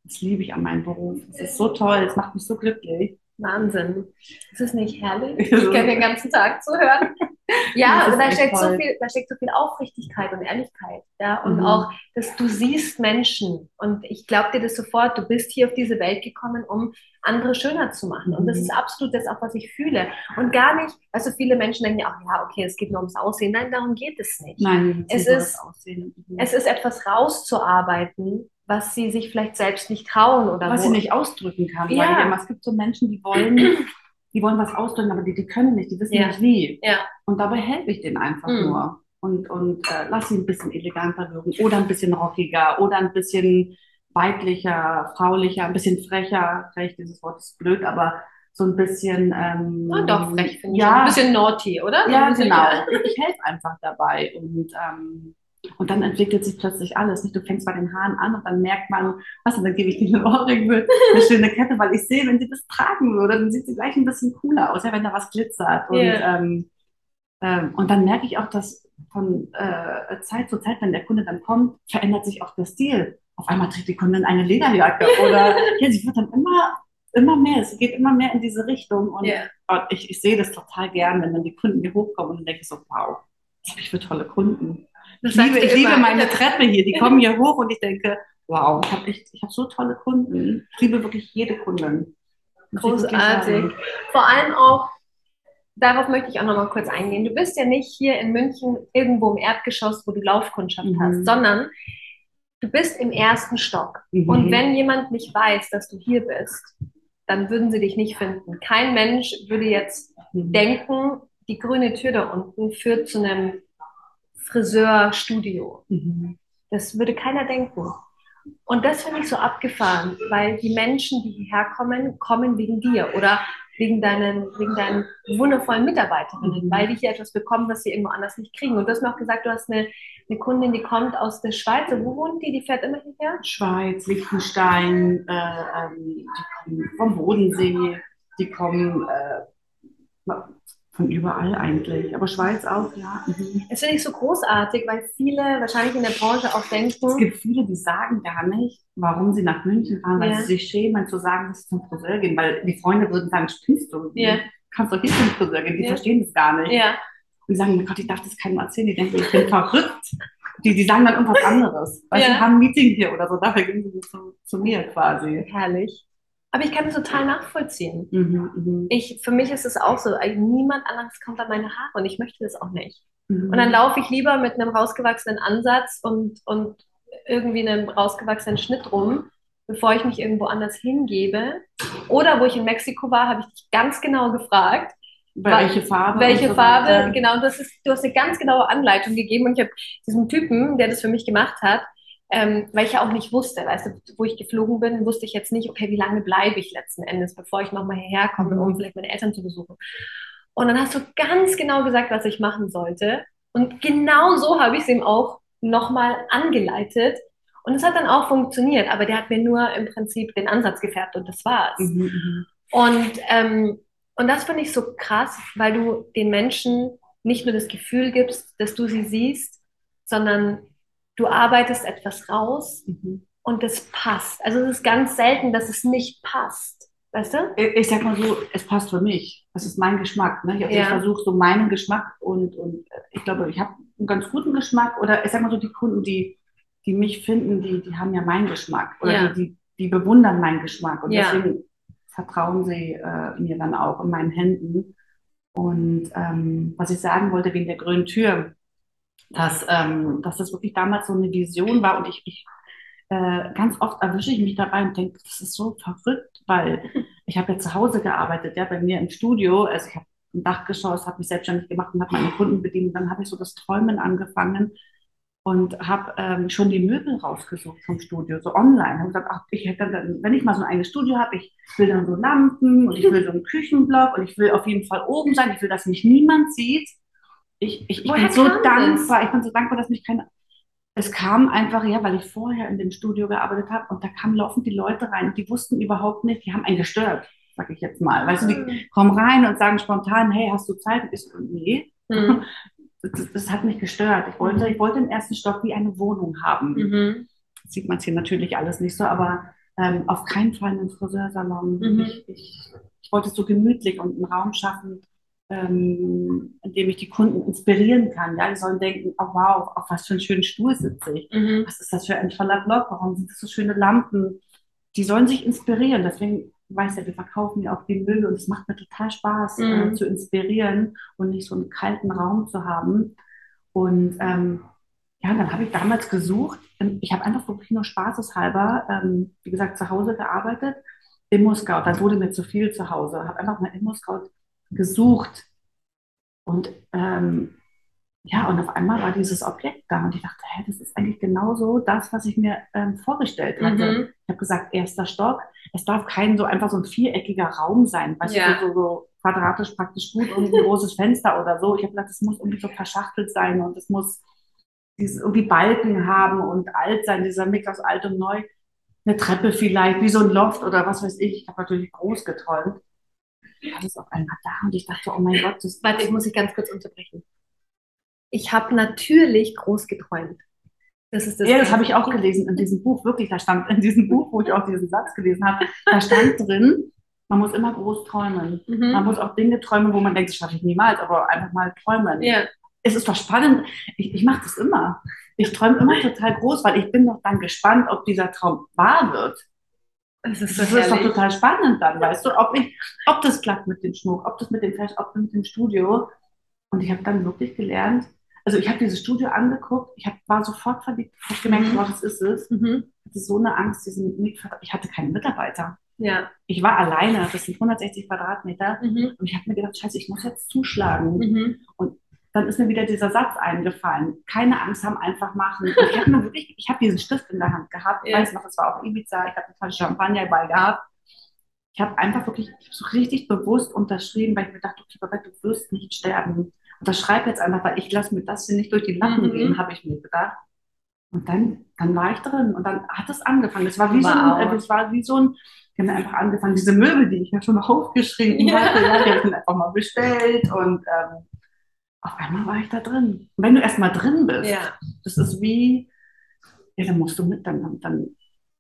das liebe ich an meinem Beruf. Es ist so toll, es macht mich so glücklich. Wahnsinn. Ist es nicht herrlich? Ich kann den ganzen Tag zuhören. Ja, da steckt, so viel, da steckt so viel Aufrichtigkeit und Ehrlichkeit. Ja? Und mhm. auch, dass du siehst Menschen. Und ich glaube dir das sofort, du bist hier auf diese Welt gekommen, um andere schöner zu machen. Und das mhm. ist absolut das auch, was ich fühle. Und gar nicht, also viele Menschen denken ja auch, ja, okay, es geht nur ums Aussehen. Nein, darum geht es nicht. Nein, es ist, mhm. es ist etwas rauszuarbeiten, was sie sich vielleicht selbst nicht trauen oder was wo. sie nicht ausdrücken kann. Ja. Weil immer, es gibt so Menschen, die wollen, die wollen was ausdrücken, aber die, die können nicht, die wissen ja. nicht wie. Ja. Und dabei helfe ich denen einfach mhm. nur und, und äh, lass sie ein bisschen eleganter wirken oder ein bisschen rockiger oder ein bisschen weiblicher, fraulicher, ein bisschen frecher. Frech, dieses Wort ist blöd, aber so ein bisschen. Ähm, ja, doch, frech finde ich. Ja, ein bisschen naughty, oder? Ja, genau. Ich helfe einfach dabei und ähm, und dann entwickelt sich plötzlich alles. Nicht? Du fängst bei den Haaren an und dann merkt man, was, dann gebe ich dir eine Ohrring mit, eine schöne Kette, weil ich sehe, wenn sie das tragen würde, dann sieht sie gleich ein bisschen cooler aus, ja, wenn da was glitzert. Und, yeah. ähm, ähm, und dann merke ich auch, dass von äh, Zeit zu Zeit, wenn der Kunde dann kommt, verändert sich auch der Stil. Auf einmal trägt die Kundin eine Lederjacke oder ja, sie wird dann immer immer mehr, es geht immer mehr in diese Richtung und, yeah. ich, ich sehe das total gern, wenn dann die Kunden hier hochkommen und denke so, wow, was habe ich für tolle Kunden. Ich liebe, ich liebe meine Treppe hier, die kommen hier hoch und ich denke, wow, ich habe hab so tolle Kunden. Ich liebe wirklich jede Kundin. Großartig. Vor allem auch, darauf möchte ich auch noch mal kurz eingehen. Du bist ja nicht hier in München irgendwo im Erdgeschoss, wo du Laufkundschaft mhm. hast, sondern du bist im ersten Stock. Mhm. Und wenn jemand nicht weiß, dass du hier bist, dann würden sie dich nicht finden. Kein Mensch würde jetzt mhm. denken, die grüne Tür da unten führt zu einem Friseurstudio. Mhm. Das würde keiner denken. Und das finde ich so abgefahren, weil die Menschen, die hierher kommen, kommen wegen dir oder wegen deinen, wegen deinen wundervollen Mitarbeiterinnen, mhm. weil die hier etwas bekommen, was sie irgendwo anders nicht kriegen. Und du hast mir auch gesagt, du hast eine, eine Kundin, die kommt aus der Schweiz. Wo wohnt die? Die fährt immer hierher? Schweiz, Liechtenstein, äh, ähm, die kommen vom Bodensee, die kommen äh, von überall eigentlich, aber Schweiz auch, ja. Mhm. Das finde ich so großartig, weil viele wahrscheinlich in der Branche auch denken. Es gibt viele, die sagen gar nicht, warum sie nach München fahren, weil ja. sie sich schämen, zu sagen, dass sie zum Friseur gehen, weil die Freunde würden sagen, spinnst du? Ja. Kannst doch hier zum Friseur gehen, die ja. verstehen das gar nicht. Ja. Und die sagen, Gott, ich darf das keinem erzählen, die denken, ich bin verrückt. Die, die sagen dann irgendwas anderes. Weil sie haben ein Meeting hier oder so, dafür gehen sie zu, zu mir quasi. Herrlich. Aber ich kann das total nachvollziehen. Mhm, mh. ich, für mich ist es auch so, niemand anderes kommt an meine Haare und ich möchte das auch nicht. Mhm. Und dann laufe ich lieber mit einem rausgewachsenen Ansatz und, und irgendwie einem rausgewachsenen Schnitt rum, bevor ich mich irgendwo anders hingebe. Oder wo ich in Mexiko war, habe ich dich ganz genau gefragt, welche Farbe? Welche so Farbe, genau. Das ist, du hast eine ganz genaue Anleitung gegeben und ich habe diesem Typen, der das für mich gemacht hat, ähm, weil ich ja auch nicht wusste, weißt du, wo ich geflogen bin, wusste ich jetzt nicht, okay, wie lange bleibe ich letzten Endes, bevor ich nochmal hierher komme, um vielleicht meine Eltern zu besuchen. Und dann hast du ganz genau gesagt, was ich machen sollte. Und genau so habe ich es ihm auch nochmal angeleitet. Und es hat dann auch funktioniert, aber der hat mir nur im Prinzip den Ansatz gefärbt und das war's. Mhm, mhm. und, ähm, und das finde ich so krass, weil du den Menschen nicht nur das Gefühl gibst, dass du sie siehst, sondern du arbeitest etwas raus mhm. und das passt. Also es ist ganz selten, dass es nicht passt. Weißt du? Ich sag mal so, es passt für mich. Das ist mein Geschmack. Ne? Ich, also ja. ich versuche so meinen Geschmack und, und ich glaube, ich habe einen ganz guten Geschmack. Oder ich sag mal so, die Kunden, die, die mich finden, die, die haben ja meinen Geschmack. Oder ja. die, die, die, bewundern meinen Geschmack. Und ja. deswegen vertrauen sie äh, mir dann auch in meinen Händen. Und ähm, was ich sagen wollte wegen der grünen Tür, dass, ähm, dass das wirklich damals so eine Vision war und ich, ich äh, ganz oft erwische ich mich dabei und denke, das ist so verrückt, weil ich habe ja zu Hause gearbeitet, ja, bei mir im Studio, also ich habe ein Dachgeschoss, habe mich selbstständig gemacht und habe meine Kunden bedient. Dann habe ich so das Träumen angefangen und habe ähm, schon die Möbel rausgesucht vom Studio, so online. Habe gesagt, ach, ich hätte dann, wenn ich mal so ein eigenes Studio habe, ich will dann so Lampen und ich will so einen Küchenblock und ich will auf jeden Fall oben sein. Ich will, dass mich niemand sieht ich, ich, ich bin so dankbar, das? ich bin so dankbar, dass mich keiner. Es kam einfach, ja, weil ich vorher in dem Studio gearbeitet habe und da kamen laufend die Leute rein und die wussten überhaupt nicht, die haben einen gestört. sag ich jetzt mal. Weißt du, die mhm. kommen rein und sagen spontan, hey, hast du Zeit? Und ich so, nee. Mhm. Das, das, hat mich gestört. Ich wollte, mhm. ich wollte im ersten Stock wie eine Wohnung haben. Mhm. Das sieht man hier natürlich alles nicht so, aber ähm, auf keinen Fall einen Friseursalon. Mhm. Ich, ich, ich, wollte es so gemütlich und einen Raum schaffen, ähm, in dem ich die Kunden inspirieren kann. Ja, die sollen denken, oh wow, auf was für einen schönen Stuhl sitze ich. Mhm. Was ist das für ein toller Block? Warum sind das so schöne Lampen? Die sollen sich inspirieren. Deswegen weiß ja, wir verkaufen ja auch die Müll und es macht mir total Spaß, äh, mhm. äh, zu inspirieren und nicht so einen kalten Raum zu haben. Und ähm, ja, dann habe ich damals gesucht. Ich habe einfach wirklich nur spaßeshalber, ähm, wie gesagt, zu Hause gearbeitet. Immo-Scout, dann wurde mir zu viel zu Hause. Habe einfach mal Immo-Scout gesucht. Und ähm, ja, und auf einmal war dieses Objekt da und ich dachte, hä, das ist eigentlich genauso das, was ich mir ähm, vorgestellt hatte. Mhm. Ich habe gesagt, erster Stock. Es darf kein so einfach so ein viereckiger Raum sein, weißt ja. du, so, so quadratisch praktisch gut und ein großes Fenster oder so. Ich habe gesagt, es muss irgendwie so verschachtelt sein und es muss dieses irgendwie Balken haben und alt sein, dieser Mix aus alt und neu. Eine Treppe vielleicht, wie so ein Loft oder was weiß ich. Ich habe natürlich groß geträumt alles auf einmal da und ich dachte, oh mein Gott, das. Warte, ich muss dich ganz kurz unterbrechen. Ich habe natürlich groß geträumt. Das ist das ja, das habe ich auch gelesen in diesem Buch, wirklich, da stand in diesem Buch, wo ich auch diesen Satz gelesen habe, da stand drin, man muss immer groß träumen. Mhm. Man muss auch Dinge träumen, wo man denkt, das schaffe ich niemals, aber einfach mal träumen. Ja. Es ist doch spannend. Ich, ich mache das immer. Ich träume immer total groß, weil ich bin doch dann gespannt, ob dieser Traum wahr wird. Das ist, das ist doch total spannend dann, weißt du, ob, ich, ob das klappt mit dem Schmuck, ob das mit dem Fest, ob das mit dem Studio. Und ich habe dann wirklich gelernt, also ich habe dieses Studio angeguckt, ich hab, war sofort verliebt, ich habe gemerkt, mhm. oh, das ist es. Mhm. Ich hatte so eine Angst, diesen Mietvertrag, ich hatte keinen Mitarbeiter. Ja. Ich war alleine, das sind 160 Quadratmeter. Mhm. Und ich habe mir gedacht, scheiße, ich muss jetzt zuschlagen. Mhm. Und dann ist mir wieder dieser Satz eingefallen. Keine Angst haben, einfach machen. Und ich habe wirklich, ich habe diesen Stift in der Hand gehabt. Ich ja. weiß noch, es war auch Ibiza, ich habe eine Flasche Champagner bei gehabt. Ich habe einfach wirklich ich so richtig bewusst unterschrieben, weil ich mir dachte, okay, Babette, du wirst nicht sterben. Unterschreib jetzt einfach, weil ich lasse mir das hier nicht durch die Lappen mhm. gehen, habe ich mir gedacht. Und dann, dann war ich drin und dann hat es angefangen. Es war wie wow. so ein, es war wie so ein, ich habe einfach angefangen, diese Möbel, die ich ja schon aufgeschrieben ja. hatte, ja, die habe ich einfach mal bestellt und ähm, auf einmal war ich da drin. Und wenn du erstmal drin bist, ja. das ist wie, ja, dann musst du mit, dann, dann, dann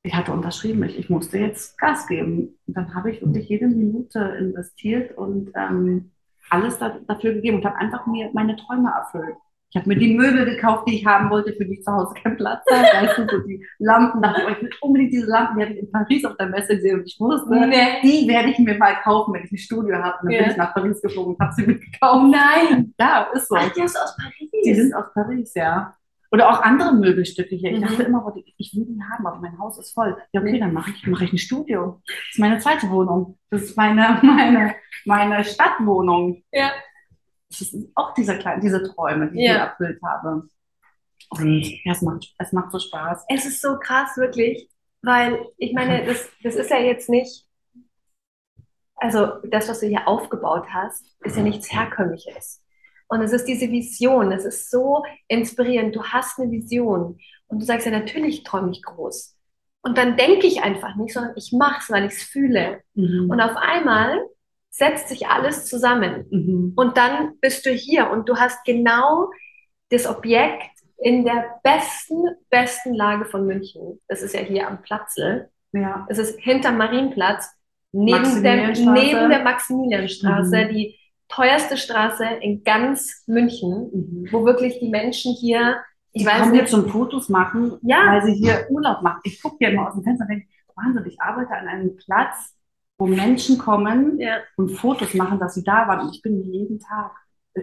ich hatte unterschrieben, ich, ich musste jetzt Gas geben. Und dann habe ich wirklich jede Minute investiert und ähm, alles da, dafür gegeben und habe einfach mir meine Träume erfüllt. Ich habe mir die Möbel gekauft, die ich haben wollte, für die ich zu Hause keinen Platz habe. Weißt du, so die Lampen, dachte ich, ich will unbedingt diese Lampen, die habe ich in Paris auf der Messe gesehen und ich wusste, nee. die werde ich mir mal kaufen, wenn ich ein Studio habe. Und dann ja. bin ich nach Paris geflogen und habe sie mitgekauft. Nein! Ja, ist so. Ach, die ist aus Paris? Die sind aus Paris, ja. Oder auch andere Möbelstücke hier. Ich mhm. dachte immer, ich will die haben, aber mein Haus ist voll. Ja, okay, dann mache ich, mache ich ein Studio. Das ist meine zweite Wohnung. Das ist meine, meine, meine Stadtwohnung. Ja das sind auch diese kleinen, diese Träume, die ja. ich erfüllt habe. Und ja, es macht, es macht so Spaß. Es ist so krass, wirklich, weil ich meine, das, das ist ja jetzt nicht, also das, was du hier aufgebaut hast, ist ja nichts Herkömmliches. Und es ist diese Vision, es ist so inspirierend. Du hast eine Vision und du sagst ja, natürlich träume ich groß. Und dann denke ich einfach nicht, sondern ich mache es, weil ich es fühle. Mhm. Und auf einmal setzt sich alles zusammen. Mhm. Und dann bist du hier und du hast genau das Objekt in der besten, besten Lage von München. Das ist ja hier am Platzl. Ja. Es ist hinterm Marienplatz, neben der, neben der Maximilianstraße, mhm. die teuerste Straße in ganz München, mhm. wo wirklich die Menschen hier, ich die weiß kommen nicht, hier zum Fotos machen, ja. weil sie hier Urlaub machen. Ich gucke hier immer aus dem Fenster und denke, Wahnsinn, ich arbeite an einem Platz, wo Menschen kommen ja. und Fotos machen, dass sie da waren. Und ich bin jeden Tag,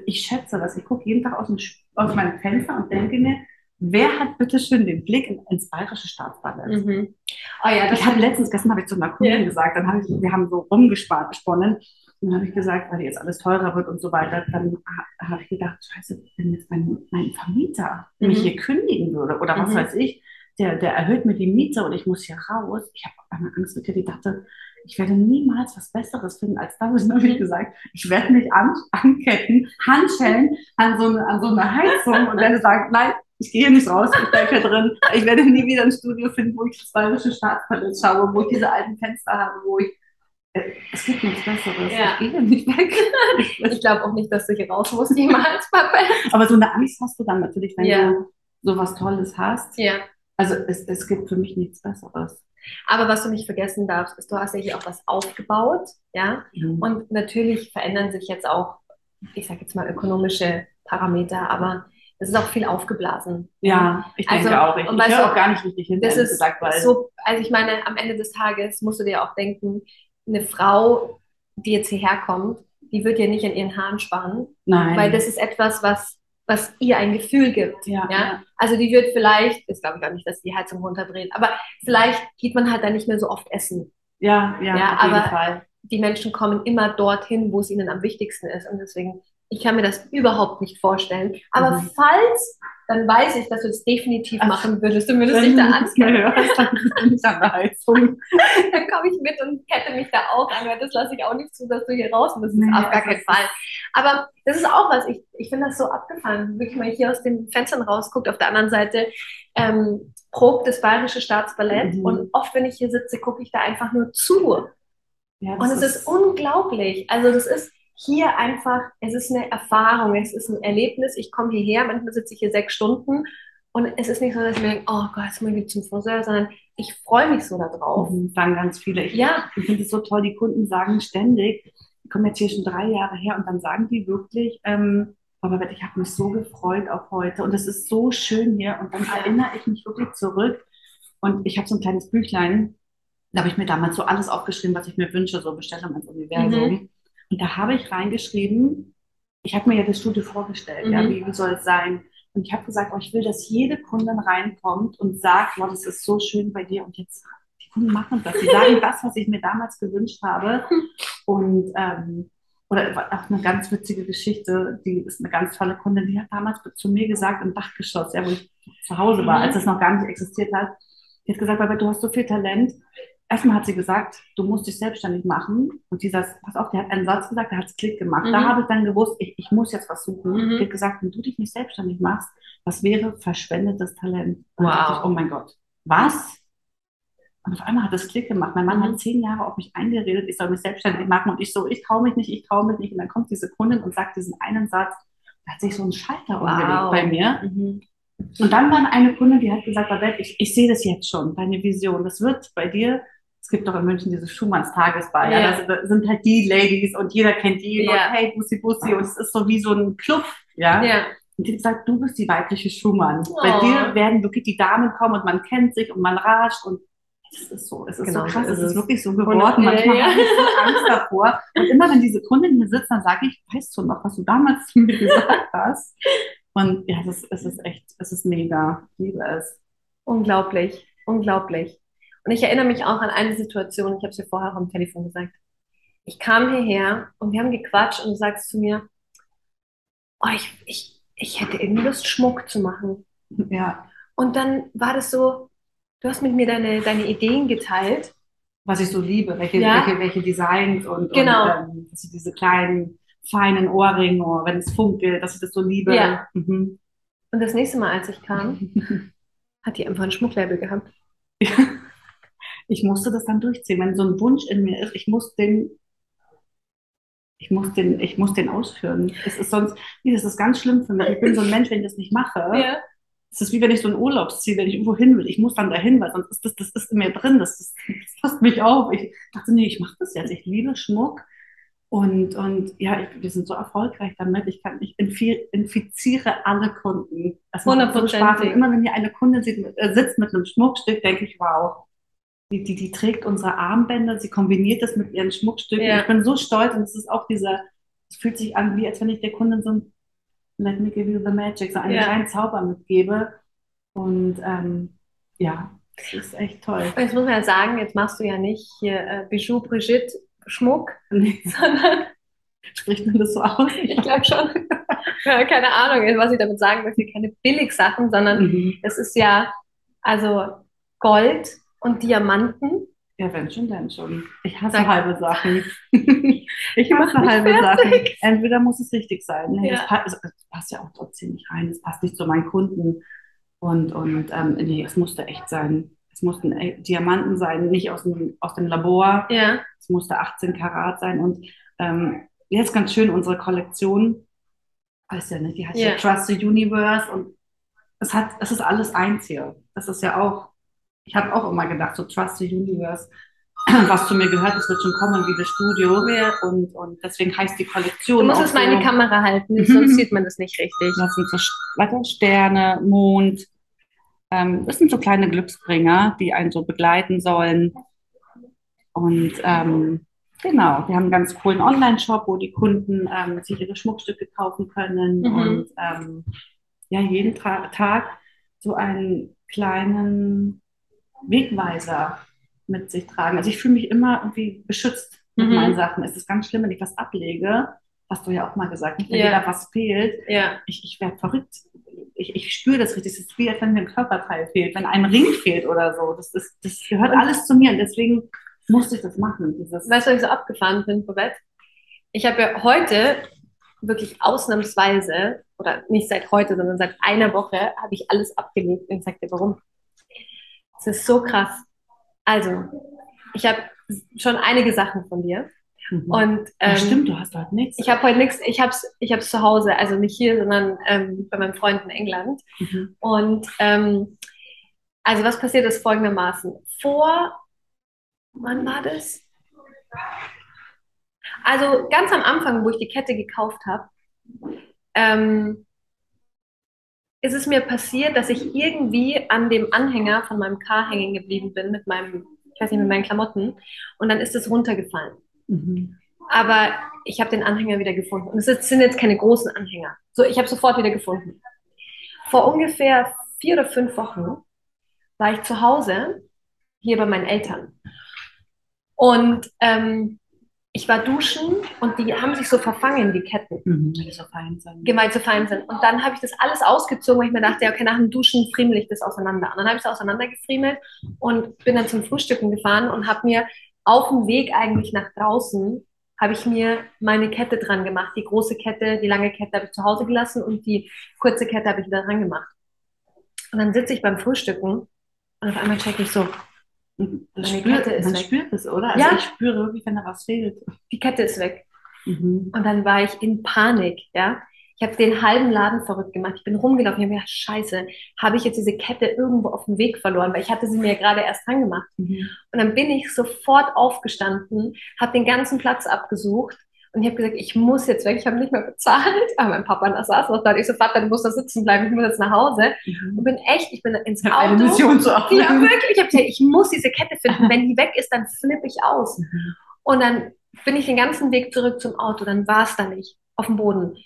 ich schätze das, ich gucke jeden Tag aus, dem, aus meinem Fenster und denke mir, wer hat bitte schön den Blick ins bayerische Staatsballett? Mhm. Oh ja, ich habe letztens, gestern habe ich zu einer Kundin ja. gesagt, dann habe ich, wir haben so rumgesponnen, und dann habe ich gesagt, weil jetzt alles teurer wird und so weiter, dann habe ich gedacht, scheiße, wenn jetzt mein, mein Vermieter mhm. mich hier kündigen würde oder was mhm. weiß ich, der, der erhöht mir die Miete und ich muss hier raus. Ich habe eine Angst mit dir, die dachte, ich werde niemals was Besseres finden als das. Und habe ich gesagt, ich werde mich an, anketten, Handschellen an so, eine, an so eine Heizung und werde sagen, nein, ich gehe hier nicht raus, ich bleibe hier drin. Ich werde nie wieder ein Studio finden, wo ich das bayerische Staatsballett schaue, wo ich diese alten Fenster habe, wo ich äh, es gibt nichts Besseres. Ja. Ich gehe nicht weg. Ich glaube auch nicht, dass du hier raus musst, jemals, Papa. Aber so eine Angst hast du dann natürlich, wenn Ja. du so was Tolles hast. Ja. Also es, es gibt für mich nichts Besseres. Aber was du nicht vergessen darfst, ist, du hast ja hier auch was aufgebaut, ja. Und natürlich verändern sich jetzt auch, ich sage jetzt mal, ökonomische Parameter, aber es ist auch viel aufgeblasen. Ja, ich denke Also, auch. Ich, und ich weißt höre du, auch gar nicht richtig hin, Das ist gesagt, weil so, also ich meine, am Ende des Tages musst du dir auch denken, eine Frau, die jetzt hierher kommt, die wird ja nicht an ihren Haaren sparen, nein. weil das ist etwas, was, was ihr ein Gefühl gibt. ja, Ja? Also die wird vielleicht, das glaube ich auch nicht, dass die Heizung runterdreht, aber vielleicht geht man halt dann nicht mehr so oft essen. ja, ja, Ja, auf jeden aber- Fall. Die Menschen kommen immer dorthin, wo es ihnen am wichtigsten ist. Und deswegen, ich kann mir das überhaupt nicht vorstellen. Aber Mhm. falls, dann weiß ich, dass du das definitiv Ach, machen würdest. Du würdest dich da anketten. hörst, dann bin ich an der Heizung. Dann komme ich mit und kette mich da auch an, weil das lasse ich auch nicht zu, dass du hier raus musst. Nee, auf gar keinen es Fall. Aber das ist auch was, ich, ich finde das so abgefahren. Wirklich mal hier aus den Fenstern rausguckt, auf der anderen Seite ähm, probt das Bayerische Staatsballett Mhm. und oft, wenn ich hier sitze, gucke ich da einfach nur zu. Ja, Und es ist unglaublich. Also das ist hier einfach, es ist eine Erfahrung, es ist ein Erlebnis. Ich komme hierher, manchmal sitze ich hier sechs Stunden und es ist nicht so, dass ich mir denke, oh Gott, jetzt muss ich wieder zum Friseur, sondern ich freue mich so darauf. Mhm, sagen ganz viele. Ich, Ja, ich finde es so toll, die Kunden sagen ständig, ich komme jetzt hier schon drei Jahre her und dann sagen die wirklich, ähm, Frau Babette, ich habe mich so gefreut auf heute und es ist so schön hier und dann erinnere ich mich wirklich zurück und ich habe so ein kleines Büchlein, da habe ich mir damals so alles aufgeschrieben, was ich mir wünsche, so Bestellung ins Universum. Mhm. Und da habe ich reingeschrieben, ich habe mir ja das Studio vorgestellt, ja, Mhm. wie, wie soll es sein? Und ich habe gesagt, oh, ich will, dass jede Kundin reinkommt und sagt, wow, das ist so schön bei dir. Und jetzt, die Kunden machen das. Die sagen das, was ich mir damals gewünscht habe. Und ähm, oder auch eine ganz witzige Geschichte, die ist eine ganz tolle Kundin, die hat damals zu mir gesagt, im Dachgeschoss, ja, wo ich zu Hause war, Mhm. als es noch gar nicht existiert hat, die hat gesagt, Babette, du hast so viel Talent. Erstmal hat sie gesagt, du musst dich selbstständig machen. Und dieser, pass auf, der hat einen Satz gesagt, der hat es Klick gemacht. Da Mhm. habe ich dann gewusst, ich, ich muss jetzt was suchen. Mhm. Die hat gesagt, wenn du dich nicht selbstständig machst, das wäre verschwendetes Talent. Und dann Wow. dachte ich, oh mein Gott, was? Und auf einmal hat es Klick gemacht. Mein Mann Mhm. hat zehn Jahre auf mich eingeredet, ich soll mich selbstständig machen. Und ich so, ich traue mich nicht, ich traue mich nicht. Und dann kommt diese Kundin und sagt diesen einen Satz, da hat sich so ein Schalter umgelegt Wow. bei mir. Mhm. Und dann war eine Kundin, die hat gesagt, Babette, ich, ich sehe das jetzt schon, deine Vision. Das wird bei dir, es gibt doch in München dieses Schumanns Tagesball, ja. Ja. da sind- halt die Ladies und jeder kennt die Ja. und hey, Bussi Bussi und es ist so wie so ein Club, ja. Ja, Und die gesagt, du bist die weibliche Schumann. Oh. Bei dir werden wirklich die Damen kommen und man kennt sich und man ratscht und es ist so, es ist Genau, so krass, so es ist ist wirklich so Und- geworden. Manchmal ja. habe ich so Angst davor. Und immer wenn diese Kundin hier sitzt, dann sage ich, weißt du noch, was du damals zu mir gesagt hast? Und ja, es ist, es ist echt, es ist mega. Ich liebe es. unglaublich, unglaublich. Und ich erinnere mich auch an eine Situation, ich habe es dir vorher auch am Telefon gesagt. Ich kam hierher und wir haben gequatscht und du sagst zu mir, oh, ich, ich, ich hätte irgendwie Lust, Schmuck zu machen. Ja, Und dann war das so, du hast mit mir deine, deine Ideen geteilt. was ich so liebe, welche, Ja. welche, welche Designs und, Genau. und ähm, diese kleinen, feinen Ohrringe, wenn es funkelt, dass ich das so liebe. Ja. Mhm. Und das nächste Mal, als ich kam, hat die einfach ein Schmucklabel gehabt. Ich musste das dann durchziehen. Wenn so ein Wunsch in mir ist, ich muss den, ich muss den, ich muss den ausführen. Es ist sonst, das ist ganz schlimm für mich. Ich bin so ein Mensch, wenn ich das nicht mache. Ja. Es ist wie wenn ich so ein Urlaubsziel, wenn ich irgendwo hin will. Ich muss dann dahin, weil sonst ist das, das ist in mir drin. Das, das, das fasst mich auf. Ich dachte, nee, ich mache das jetzt. Ich liebe Schmuck. Und, und ja, ich, wir sind so erfolgreich damit. Ich kann, ich infi infiziere alle Kunden. Das macht so Spaß. Und immer wenn hier eine Kundin sieht, äh, sitzt mit einem Schmuckstück, denke ich, wow. Die, die, die trägt unsere Armbänder, sie kombiniert das mit ihren Schmuckstücken. Ja. Ich bin so stolz und es ist auch dieser, es fühlt sich an, wie als wenn ich der Kundin so ein Let me give you the magic, so einen Ja. kleinen Zauber mitgebe. Und ähm, ja, das ist echt toll. Und jetzt muss man ja sagen, jetzt machst du ja nicht hier äh, Bijou Brigitte Schmuck, Nee, sondern spricht man das so aus? ich glaube schon, ja, keine Ahnung, was ich damit sagen möchte, keine Billigsachen, sondern Mhm. es ist ja also Gold und Diamanten. Ja, wenn schon, dann schon. Ich hasse Sag- halbe Sachen. ich hasse halbe Sachen. fertig. Entweder muss es richtig sein. Nee, Ja. das, pa es, es passt ja auch trotzdem nicht rein. Es passt nicht zu meinen Kunden. Und, und ähm, nee, es musste echt sein. es mussten äh, Diamanten sein, nicht aus dem, aus dem Labor. Ja. Es musste 18 Karat sein. Und ähm, jetzt ganz schön unsere Kollektion, weiß ja nicht, die heißt ja, Ja. Trust the Universe und es hat, es ist alles eins hier. Das ist ja auch, ich habe auch immer gedacht, so Trust the Universe, was zu mir gehört, das wird schon kommen wie das Studio. Und, und deswegen heißt die Du Kollektion musst auch es mal in die Kamera halten, Mhm. sonst sieht man das nicht richtig. das sind so warte, Sterne, Mond. Ähm, das sind so kleine Glücksbringer, die einen so begleiten sollen. Und ähm, genau, wir haben einen ganz coolen Online-Shop, wo die Kunden ähm, sich ihre Schmuckstücke kaufen können Mhm. und ähm, ja, jeden Tra Tag so einen kleinen Wegweiser mit sich tragen. Also ich fühle mich immer irgendwie beschützt mit Mhm. meinen Sachen. Es ist ganz schlimm, wenn ich was ablege, hast du ja auch mal gesagt, nicht, wenn Ja. da was fehlt, Ja. ich, ich werde verrückt. Ich, ich spüre das richtig. Es ist wie, als wenn mir ein Körperteil fehlt, wenn ein Ring fehlt oder so. Das, ist, das gehört alles zu mir und deswegen musste ich das machen. Dieses, Weißt du, was ich so abgefahren bin, Babette? Ich habe ja heute wirklich ausnahmsweise, oder nicht seit heute, sondern seit einer Woche, habe ich alles abgelegt und ich sag dir warum. Es ist so krass. Also, ich habe schon einige Sachen von dir Mhm. und ja, ähm, stimmt, du hast heute nichts. ich habe heute nichts, ich habe es ich hab's zu Hause, also nicht hier, sondern ähm, bei meinem Freund in England. Mhm. Und ähm, also was passiert ist folgendermaßen. Vor, wann war das? Also ganz am Anfang, wo ich die Kette gekauft habe, ähm, ist es mir passiert, dass ich irgendwie an dem Anhänger von meinem Car hängen geblieben bin mit meinem, ich weiß nicht, mit meinen Klamotten. Und dann ist es runtergefallen. Mhm. Aber ich habe den Anhänger wieder gefunden. Und es sind jetzt keine großen Anhänger. So, ich habe sofort wieder gefunden. Vor ungefähr vier oder fünf Wochen war ich zu Hause, hier bei meinen Eltern. Und ähm, ich war duschen und die haben sich so verfangen, die Ketten, Mhm. Wenn die so fein sind. gemeint zu fein sind. Und dann habe ich das alles ausgezogen, weil ich mir dachte, ja, okay, nach dem Duschen friemel ich das auseinander. Und dann habe ich es auseinandergefriemelt und bin dann zum Frühstücken gefahren und habe mir auf dem Weg eigentlich nach draußen, habe ich mir meine Kette dran gemacht. Die große Kette, die lange Kette habe ich zu Hause gelassen und die kurze Kette habe ich wieder dran gemacht. Und dann sitze ich beim Frühstücken und auf einmal checke ich so, Meine spürt, man spürt es, oder? Also Ja. ich spüre wirklich, wenn da was fehlt. die Kette ist weg. Mhm. Und dann war ich in Panik, ja. Ich habe den halben Laden verrückt gemacht. Ich bin rumgelaufen. Ich habe mir gedacht, scheiße, habe ich jetzt diese Kette irgendwo auf dem Weg verloren, weil ich hatte sie mir gerade erst dran gemacht. Mhm. Und dann bin ich sofort aufgestanden, habe den ganzen Platz abgesucht und ich habe gesagt, ich muss jetzt weg. Ich habe nicht mehr bezahlt. Aber mein Papa da saß noch da. Ich so, Vater, du musst da sitzen bleiben. Ich muss jetzt nach Hause. Mhm. Und bin echt, ich bin ins habe eine Auto. Mission zu Ja, erfüllen. wirklich. Ich habe gesagt, ich muss diese Kette finden. Wenn die weg ist, dann flippe ich aus. Mhm. Und dann bin ich den ganzen Weg zurück zum Auto, dann war es da nicht, auf dem Boden.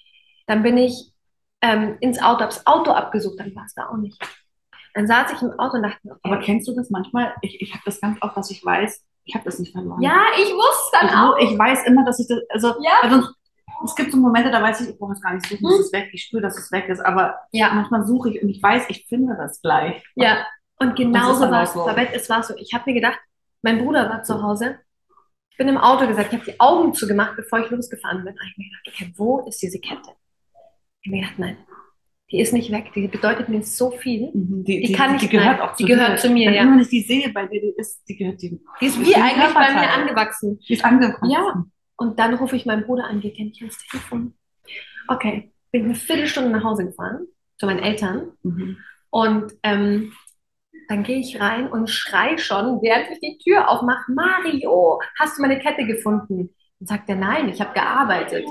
Dann bin ich ähm, ins Auto, habe das Auto abgesucht, dann war es da auch nicht. Dann saß ich im Auto und dachte okay, Aber kennst du das manchmal? Ich, ich habe das ganz oft, dass ich weiß, ich habe das nicht verloren. ja, ich wusste dann ich, auch. ich weiß immer, dass ich das, also, Ja. also es gibt so Momente, da weiß ich, ich brauche es gar nicht suchen, Hm. es ist weg, ich spüre, dass es weg ist, aber Ja. manchmal suche ich und ich weiß, ich finde das gleich. Ja, und genauso war es. Babette, Es war so. Ich habe mir gedacht, mein Bruder war zu Hause. Ich bin im Auto gesagt, ich habe die Augen zugemacht, bevor ich losgefahren bin. Und ich habe mir gedacht, okay, wo ist diese Kette? Ich habe mir gedacht, nein, die ist nicht weg. Die bedeutet mir so viel. Mhm. Die, Die kann die ich- gehört nein, auch die zu gehört dir. zu mir, Wenn ja. immer ich die sehe bei dir, die ist, die gehört die. Die ist die wie eigentlich bei mir angewachsen. Die ist angewachsen. Ja. Und dann rufe ich meinen Bruder an, geht der nicht ans Telefon? Okay, bin eine Viertelstunde nach Hause gefahren zu meinen Eltern. Mhm. Und ähm, dann gehe ich rein und schrei schon, während ich die Tür aufmache, Mario, hast du meine Kette gefunden? Dann sagt er, nein, ich habe gearbeitet.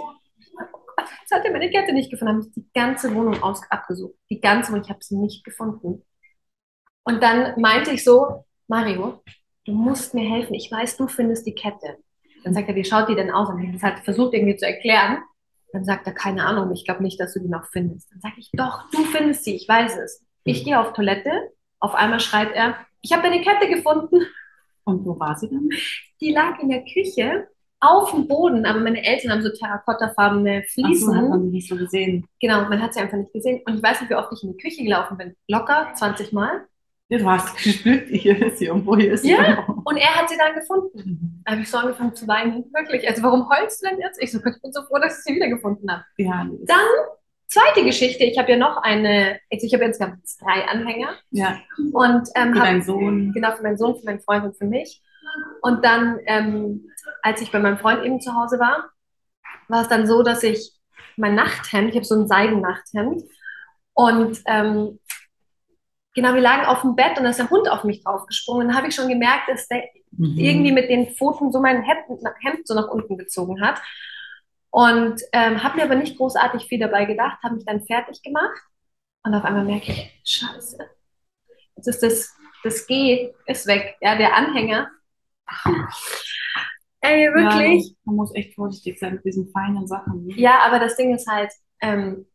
Jetzt hat er meine Kette nicht gefunden. Dann habe ich die ganze Wohnung aus abgesucht. Die ganze Wohnung, ich habe sie nicht gefunden. Und dann meinte ich so, Mario, du musst mir helfen. Ich weiß, du findest die Kette. Dann sagt er, wie schaut die denn aus? Und ich habe das halt versucht irgendwie zu erklären. Dann sagt er, keine Ahnung, ich glaube nicht, dass du die noch findest. Dann sage ich, doch, du findest sie, ich weiß es. Ich gehe auf Toilette, auf einmal schreit er, ich habe deine Kette gefunden. Und wo war sie denn? Die lag in der Küche auf dem Boden, aber meine Eltern haben so terrakottafarbene Ach so, Fliesen. hat man nicht so gesehen. Genau, man hat sie einfach nicht gesehen. Und ich weiß nicht, wie oft ich in die Küche gelaufen bin. Locker 20 Mal. Du hast gespürt, hier ist sie irgendwo, hier ist sie. Ja. irgendwo. Und er hat sie dann gefunden. Mhm. Da habe ich so angefangen zu weinen. Wirklich. Also warum heulst du denn jetzt? Ich so, ich bin so froh, dass ich sie wiedergefunden habe. Ja, Dann zweite Geschichte, ich habe ja noch eine, also ich habe insgesamt drei Anhänger. Ja. Und ähm, Für hab, deinen Sohn. genau für meinen Sohn, für meinen Freund und für mich. Und dann, ähm, als ich bei meinem Freund eben zu Hause war, war es dann so, dass ich mein Nachthemd, ich habe so ein Seidennachthemd und ähm, genau, wir lagen auf dem Bett und da ist der Hund auf mich draufgesprungen. Und dann habe ich schon gemerkt, dass der Mhm. irgendwie mit den Pfoten so mein Hemd, Hemd so nach unten gezogen hat. Und ähm, habe mir aber nicht großartig viel dabei gedacht, habe mich dann fertig gemacht und auf einmal merke ich, scheiße, jetzt ist das, das G ist weg, ja, der Anhänger. Ey, wirklich. Ja, man muss echt vorsichtig sein mit diesen feinen Sachen. ne? Ja, aber das Ding ist halt, ähm,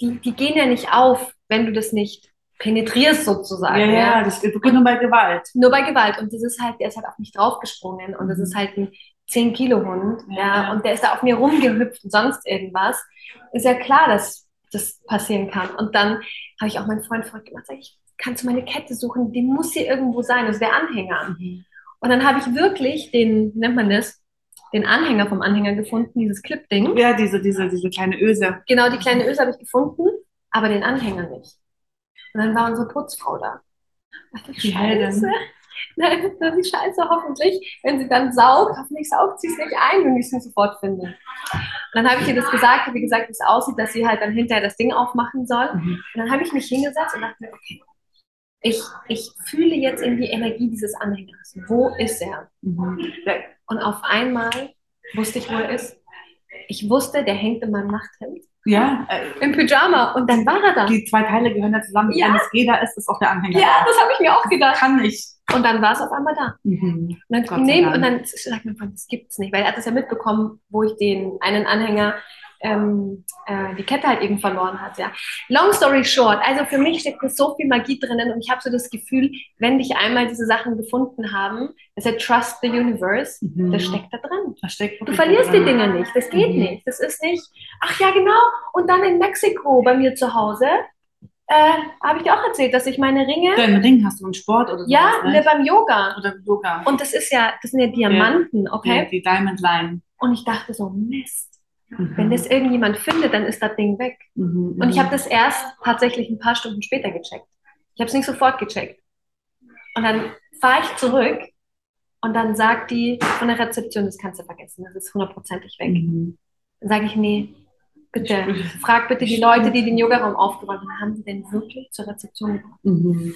die, die gehen ja nicht auf, wenn du das nicht penetrierst sozusagen. ja, ja, das geht nur bei Gewalt. Nur bei Gewalt. Und das ist halt, der ist halt auf mich draufgesprungen und das Mhm. ist halt ein 10 Kilo Hund, Ja, ja, und der ist da auf mir rumgehüpft und sonst irgendwas. Ist ja klar, dass das passieren kann. Und dann habe ich auch meinen Freund gemacht, sag ich, kannst du meine Kette suchen? Die muss hier irgendwo sein, das ist der Anhänger. Mhm. Und dann habe ich wirklich den, wie nennt man das, den Anhänger vom Anhänger gefunden, dieses Clip-Ding. Ja, diese, diese, diese kleine Öse. Genau, die kleine Öse habe ich gefunden, aber den Anhänger nicht. Und dann war unsere Putzfrau da. Da dachte ich. Scheiße. Nein, das ist Scheiße, hoffentlich. Wenn sie dann saugt, hoffentlich saugt sie es nicht ein, wenn ich es nicht sofort finde. Und dann habe ich ihr das gesagt, ihr gesagt, wie es aussieht, dass sie halt dann hinterher das Ding aufmachen soll. Mhm. Und dann habe ich mich hingesetzt und dachte mir, okay, ich, ich fühle jetzt in die Energie dieses Anhängers. Wo ist er? Mhm. Und auf einmal wusste ich, wo er ist. Ich wusste, der hängt in meinem Nachthemd. Ja, äh, Im Pyjama. Und dann war er da. die zwei Teile gehören ja zusammen. Ja. Wenn es da ist, ist auch der Anhänger Ja, da. das habe ich mir auch gedacht. Kann ich. Und dann war es auf einmal da. Mhm. Und dann, Dank. und dann sagt mein Freund, das gibt's nicht, weil er hat das ja mitbekommen, wo ich den einen Anhänger ähm, äh, die Kette halt eben verloren hat. Ja. Long story short, also für mich steckt so viel Magie drinnen und ich habe so das Gefühl, wenn dich einmal diese Sachen gefunden haben, ist ja Trust the Universe, Mhm. das steckt da drin. Steckt Du verlierst was die drin. Dinge nicht, das geht Mhm. nicht. Das ist nicht, ach ja, genau. Und dann in Mexiko bei mir zu Hause, äh, habe ich dir auch erzählt, dass ich meine Ringe, Deinen Ring hast du einen Sport oder sowas, ja, ne, ne? beim Yoga. Oder Yoga. Und das ist ja, das sind ja Diamanten, okay? Die, die Diamond Line. Und ich dachte so, Mist, Mhm. wenn das irgendjemand findet, dann ist das Ding weg. Mhm. Und ich habe das erst tatsächlich ein paar Stunden später gecheckt. Ich habe es nicht sofort gecheckt. Und dann fahre ich zurück und dann sagt die von der Rezeption, das kannst du vergessen, das ist hundertprozentig weg. Mhm. Dann sage ich, nee, bitte, frag bitte die Leute, die den Yogaraum aufgeräumt haben, haben die denn wirklich zur Rezeption gebracht? Mhm.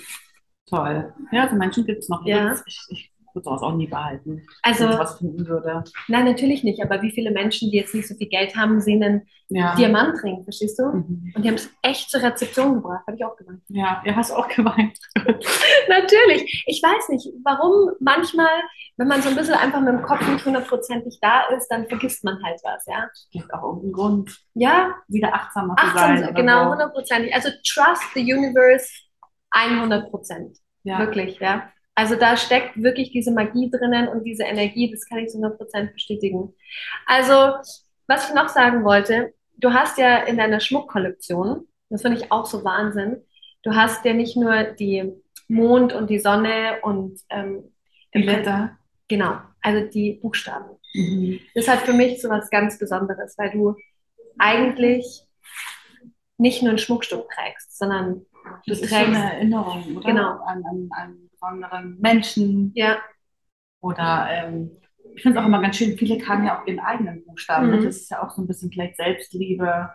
Toll. Ja, so Menschen gibt es noch. Ja. Ich, ich würde sowas auch nie behalten. Also, wenn ich was finden würde. nein, natürlich nicht, aber wie viele Menschen, die jetzt nicht so viel Geld haben, sehen einen Ja. Diamantring, verstehst du? Mhm. Und die haben es echt zur Rezeption gebracht, habe ich auch gemacht. Ja, ja, hast auch geweint. Natürlich. Ich weiß nicht, warum manchmal, wenn man so ein bisschen einfach mit dem Kopf nicht hundertprozentig da ist, dann vergisst man halt was, ja. Gibt auch irgendeinen Grund, Ja, wieder achtsamer zu achtsam, sein. genau, hundertprozentig. Also trust the universe 100 Prozent. Ja. Wirklich, ja. Also da steckt wirklich diese Magie drinnen und diese Energie, das kann ich zu 100 Prozent bestätigen. Also, was ich noch sagen wollte, du hast ja in deiner Schmuckkollektion, das finde ich auch so Wahnsinn, du hast ja nicht nur die Mond und die Sonne und ähm, Die Blätter. Genau, also die Buchstaben. Mhm. Das hat für mich so was ganz Besonderes, weil du eigentlich nicht nur ein Schmuckstück trägst, sondern du Das ist so trägst. eine Erinnerung, oder? Genau. An, an, an besonderen Menschen. Ja, Oder ähm, ich finde es auch immer ganz schön, viele tragen ja auch ihren eigenen Buchstaben. Mhm. Das ist ja auch so ein bisschen vielleicht Selbstliebe.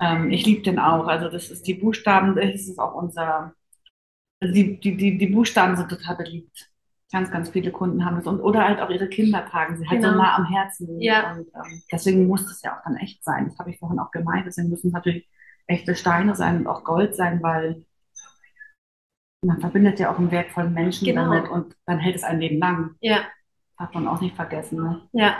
Ähm, ich liebe den auch. Also das ist die Buchstaben, das ist auch unser, also die, die, die, die Buchstaben sind total beliebt. Ganz, ganz viele Kunden haben das. Und, oder halt auch ihre Kinder tragen sie halt so Genau. nah am Herzen. Ja. Und ähm, deswegen muss das ja auch dann echt sein. Das habe ich vorhin auch gemeint. Deswegen müssen es natürlich echte Steine sein und auch Gold sein, weil man verbindet ja auch einen wertvollen Menschen Genau. damit und dann hält es ein Leben lang. ja, Darf man auch nicht vergessen. Ne? ja.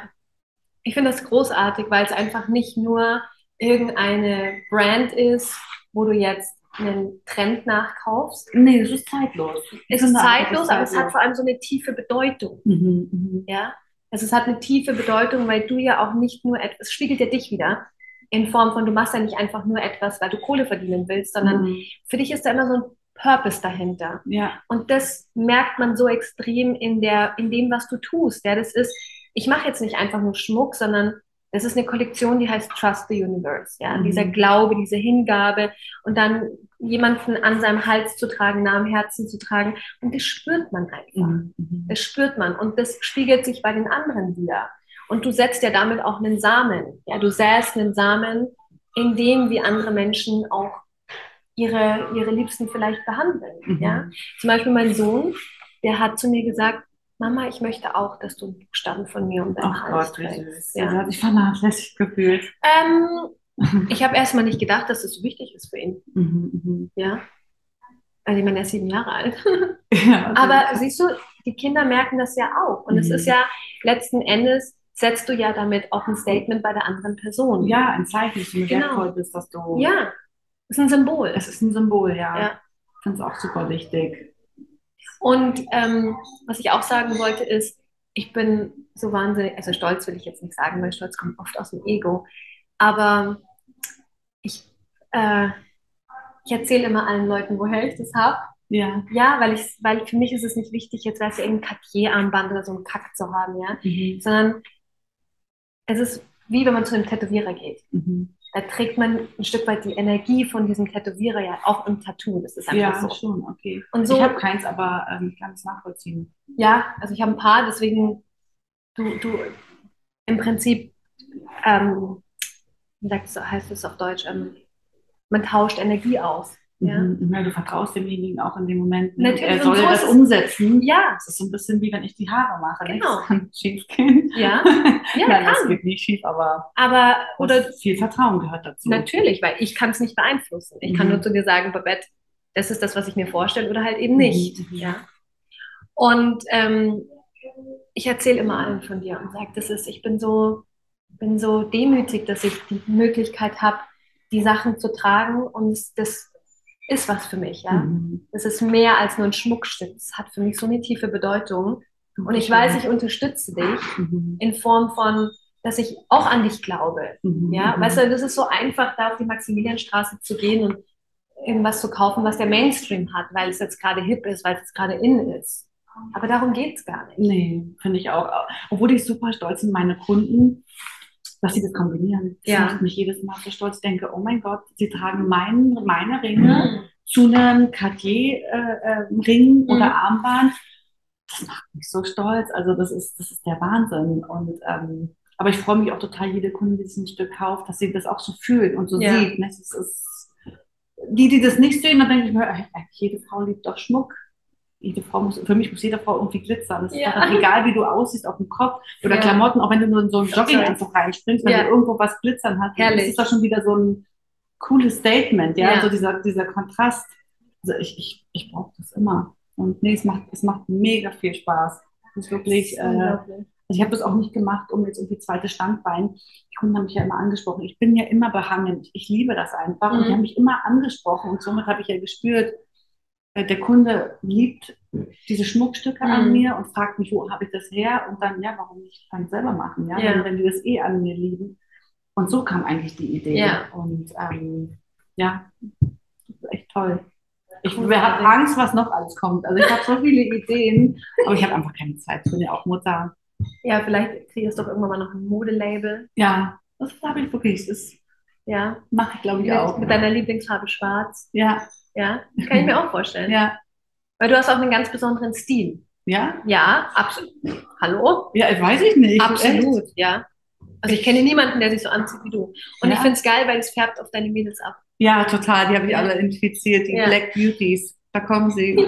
Ich finde das großartig, weil es einfach nicht nur irgendeine Brand ist, wo du jetzt einen Trend nachkaufst. Nee, es ist zeitlos. Es ist zeitlos, aber es hat vor allem so eine tiefe Bedeutung. Mhm, mhm. Ja, also es hat eine tiefe Bedeutung, weil du ja auch nicht nur etwas, es spiegelt ja dich wieder in Form von, du machst ja nicht einfach nur etwas, weil du Kohle verdienen willst, sondern Mhm. für dich ist da immer so ein Purpose dahinter. Ja, Und das merkt man so extrem in der, in dem, was du tust. Ja, das ist, ich mache jetzt nicht einfach nur Schmuck, sondern Das ist eine Kollektion, die heißt Trust the Universe. Ja, Mhm. dieser Glaube, diese Hingabe und dann jemanden an seinem Hals zu tragen, nah am Herzen zu tragen. Und das spürt man einfach. Mhm. Mhm. Das spürt man und das spiegelt sich bei den anderen wieder. Und du setzt ja damit auch einen Samen. Ja, du säst einen Samen, in dem wie andere Menschen auch ihre, ihre Liebsten vielleicht behandeln. Mhm. Ja? Zum Beispiel mein Sohn, der hat zu mir gesagt, Mama, ich möchte auch, dass du einen Buchstaben von mir um Hals Gott, wie trägst. Ja. Er hat sich vernachlässigt gefühlt. Ähm, ich habe erstmal nicht gedacht, dass es so wichtig ist für ihn. Mhm. Mhm. Ja. Also ich meine, er ist sieben Jahre alt. Ja, also- Aber siehst du, die Kinder merken das ja auch. Und es Mhm. ist ja letzten Endes, setzt du ja damit auch ein Statement bei der anderen Person. ja, ein Zeichen, dass du mir Genau. wertvoll bist, dass du. Ja, ist ein Symbol. Es ist ein Symbol, ja. Ja. Ich finde es auch super wichtig. Und ähm, was ich auch sagen wollte ist, ich bin so wahnsinnig, also stolz will ich jetzt nicht sagen, weil Stolz kommt oft aus dem Ego. Aber ich, äh, ich erzähle immer allen Leuten, woher ich das habe. Ja. Ja, weil ich, weil für mich ist es nicht wichtig, jetzt weißt du, irgendein Cartier-Armband oder so einen Kack zu haben, ja. Mhm. Sondern es ist wie wenn man zu einem Tätowierer geht. Mhm. Da trägt man ein Stück weit die Energie von diesem Tätowierer ja auch im Tattoo. Das ist einfach Ja, so. schon, okay. Und so, Ich habe keins, aber ähm, ich kann es nachvollziehen. ja, also ich habe ein paar, deswegen du, du im Prinzip, ähm, wie heißt es auf Deutsch, ähm, man tauscht Energie aus. Ja, Mhm. Ja, du vertraust demjenigen auch in dem Moment. Ne? Natürlich, Er soll so das umsetzen. ja, Das ist so ein bisschen wie wenn ich die Haare mache. Genau. Das kann schief gehen. ja, ja, Nein, das kann. geht nicht schief, aber Aber, oder das viel Vertrauen gehört dazu. Natürlich, weil ich kann es nicht beeinflussen. Ich kann Mhm. nur zu dir sagen, Babette, das ist das, was ich mir vorstelle oder halt eben Mhm, nicht. mhm. Ja. Und ähm, ich erzähle immer allen von dir und sage, das ist, ich bin so, bin so demütig, dass ich die Möglichkeit habe, die Sachen zu tragen und das ist was für mich. Ja. Mhm. Das ist mehr als nur ein Schmuckstück. Es hat für mich so eine tiefe Bedeutung. Und ich weiß, ich unterstütze dich Mhm. in Form von, dass ich auch an dich glaube. Mhm. Ja, Mhm. weißt du, das ist so einfach, da auf die Maximilianstraße zu gehen und irgendwas zu kaufen, was der Mainstream hat, weil es jetzt gerade hip ist, weil es jetzt gerade in ist. Aber darum geht's gar nicht. Nee, finde ich auch. Obwohl ich super stolz bin, meine Kunden, dass sie das kombinieren. Das Ja. macht mich jedes Mal so stolz. Ich denke, oh mein Gott, sie tragen mein, meine Ringe zu einem Cartier-Ring Mhm. oder Armband. Das macht mich so stolz. Also das ist, das ist der Wahnsinn. Und, ähm, aber ich freue mich auch total, jede Kunde, die sich ein Stück kauft, dass sie das auch so fühlt und so Ja. sieht. ne? Das ist, die, die das nicht sehen, dann denke ich mir, äh, jede Frau liebt doch Schmuck. Jede Frau muss, für mich muss jede Frau irgendwie glitzern. Ja. ist dann egal, wie du aussiehst auf dem Kopf oder Ja. Klamotten, auch wenn du nur in so einen Jogginganzug reinspringst, wenn Ja. du irgendwo was glitzern hast, Herrlich. ist es doch schon wieder so ein cooles Statement, ja, Ja. so dieser, dieser Kontrast. Also ich, ich, ich brauche das immer. Und nee, es macht, es macht mega viel Spaß. Es ist wirklich, äh, also ich habe das auch nicht gemacht, um jetzt irgendwie zweites Standbein. Die Kunden haben mich ja immer angesprochen. Ich bin ja immer behangen. Ich, ich liebe das einfach. Und die Mhm. haben mich immer angesprochen. Und somit habe ich ja gespürt, der Kunde liebt diese Schmuckstücke an Mhm. mir und fragt mich, wo habe ich das her? Und dann, ja, warum nicht? Ich kann es selber machen, ja, Ja. Wenn, wenn die das eh an mir lieben. Und so kam eigentlich die Idee. Ja. Und ähm, ja, das ist echt toll. Ich habe Angst, was noch alles kommt. Also ich habe so viele Ideen, aber ich habe einfach keine Zeit. Ich bin ja auch Mutter. Ja, vielleicht kriegst du doch irgendwann mal noch ein Modelabel. Ja, das habe ich wirklich. Das Ja, mache ich, glaube ich, mit, auch. mit deiner Lieblingsfarbe schwarz. Ja, Ja, kann ich mir auch vorstellen. ja, Weil du hast auch einen ganz besonderen Stil. ja. Ja, absolut. Hallo? Ja, weiß ich nicht. Absolut, ja. Also ich kenne niemanden, der sich so anzieht wie du. Und ich Ja. finde es geil, weil es färbt auf deine Mädels ab. Ja, total. Die habe ich Ja. alle infiziert. Die Ja. Black Beauties. Da kommen sie.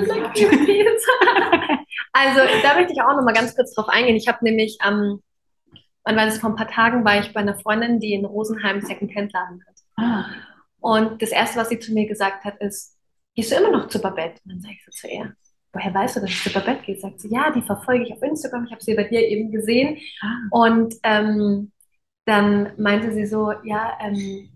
also da möchte ich auch noch mal ganz kurz drauf eingehen. Ich habe nämlich am, wann war das, vor ein paar Tagen war ich bei einer Freundin, die in Rosenheim einen Second-Hand-Laden hat. Ah, Und das Erste, was sie zu mir gesagt hat, ist, gehst du immer noch zu Babette? Und dann sage ich so zu ihr, woher weißt du, dass ich zu Babette gehe? Sagt sie, ja, die verfolge ich auf Instagram, ich habe sie bei dir eben gesehen. ah. Und ähm, dann meinte sie so, ja, ähm,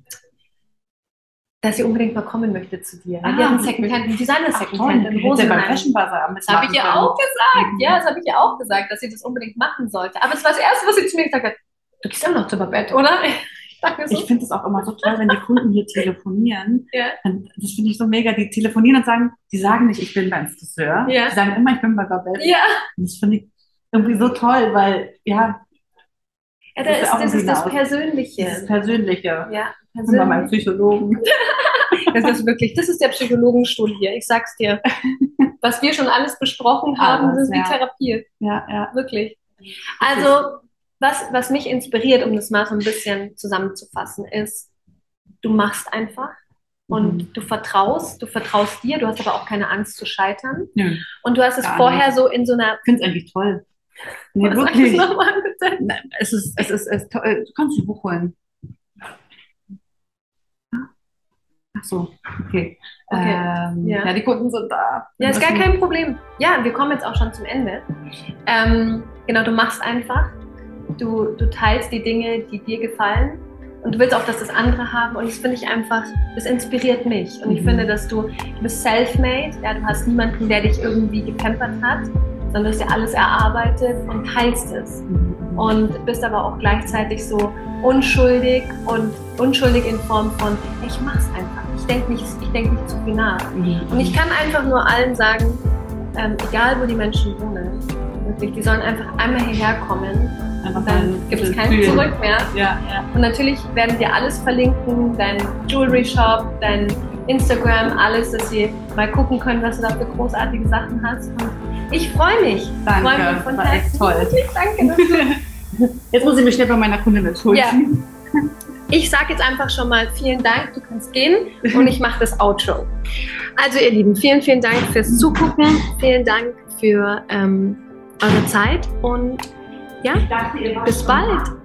dass sie unbedingt mal kommen möchte zu dir. Ah, die hat einen Secondhand, einen Designer Ach, toll. Secondhand in Rosenheim. Fashion Bazaar Das habe ich ihr auch gesagt. Ja, das habe ich ihr auch gesagt, dass sie das unbedingt machen sollte. Aber es war das Erste, was sie zu mir gesagt hat. Du gehst immer noch zu Babette, oder? Ich so, finde es auch immer so toll, wenn die Kunden hier telefonieren. ja. Und Das finde ich so mega. Die telefonieren und sagen, die sagen nicht, ich bin beim Friseur. Ja. Die sagen immer, ich bin bei Babette. Ja, Und das finde ich irgendwie so toll, weil, ja, Ja, das, ist, das, ist das Persönliche. Das Persönliche. Ja, persönlich. Bei meinem Psychologen. Das ist wirklich, das ist der Psychologenstuhl hier. Ich sag's dir. Was wir schon alles besprochen haben, alles, ist ja. wie Therapie. Ja, ja. Wirklich. Also, was, was mich inspiriert, um das mal so ein bisschen zusammenzufassen, ist, du machst einfach und mhm. du vertraust, du vertraust dir, du hast aber auch keine Angst zu scheitern. Ja. Und du hast es vorher nicht. so in so einer. Ich finde es eigentlich toll. Nee, Was wirklich. Nochmal, bitte? Nein, es ist, es ist, es ist toll. Du kannst ein Buch holen. Ach so, okay. okay. Ähm, ja. ja. die Kunden sind da. Ja, ist gar kein Problem. Ja, wir kommen jetzt auch schon zum Ende. Ähm, genau, du machst einfach. Du, du teilst die Dinge, die dir gefallen. Und du willst auch, dass das andere haben. Und das finde ich einfach, das inspiriert mich. Und ich mhm. finde, dass du, du bist self-made. Ja, du hast niemanden, der dich irgendwie gepampert hat, sondern du hast ja alles erarbeitet und teilst es. Mhm. Und bist aber auch gleichzeitig so unschuldig und unschuldig in Form von, ich mach's einfach. Ich denke nicht, denk nicht zu viel nach. Mhm. Und ich kann einfach nur allen sagen, ähm, egal wo die Menschen wohnen, wirklich, die sollen einfach einmal hierher kommen und dann gibt es kein Zurück mehr. Ja, ja. Und natürlich werden wir alles verlinken, dein Jewelry Shop, dein Instagram, alles, dass sie mal gucken können, was du da für großartige Sachen hast. Und ich freue mich. Danke, freue mich von war echt toll. Danke. Jetzt muss ich mich schnell bei meiner Kundin entschuldigen. Ja. Ich sage jetzt einfach schon mal vielen Dank, du kannst gehen und ich mache das Outro. Also ihr Lieben, vielen, vielen Dank fürs Zugucken, vielen Dank für ähm, eure Zeit und ja, bis bald.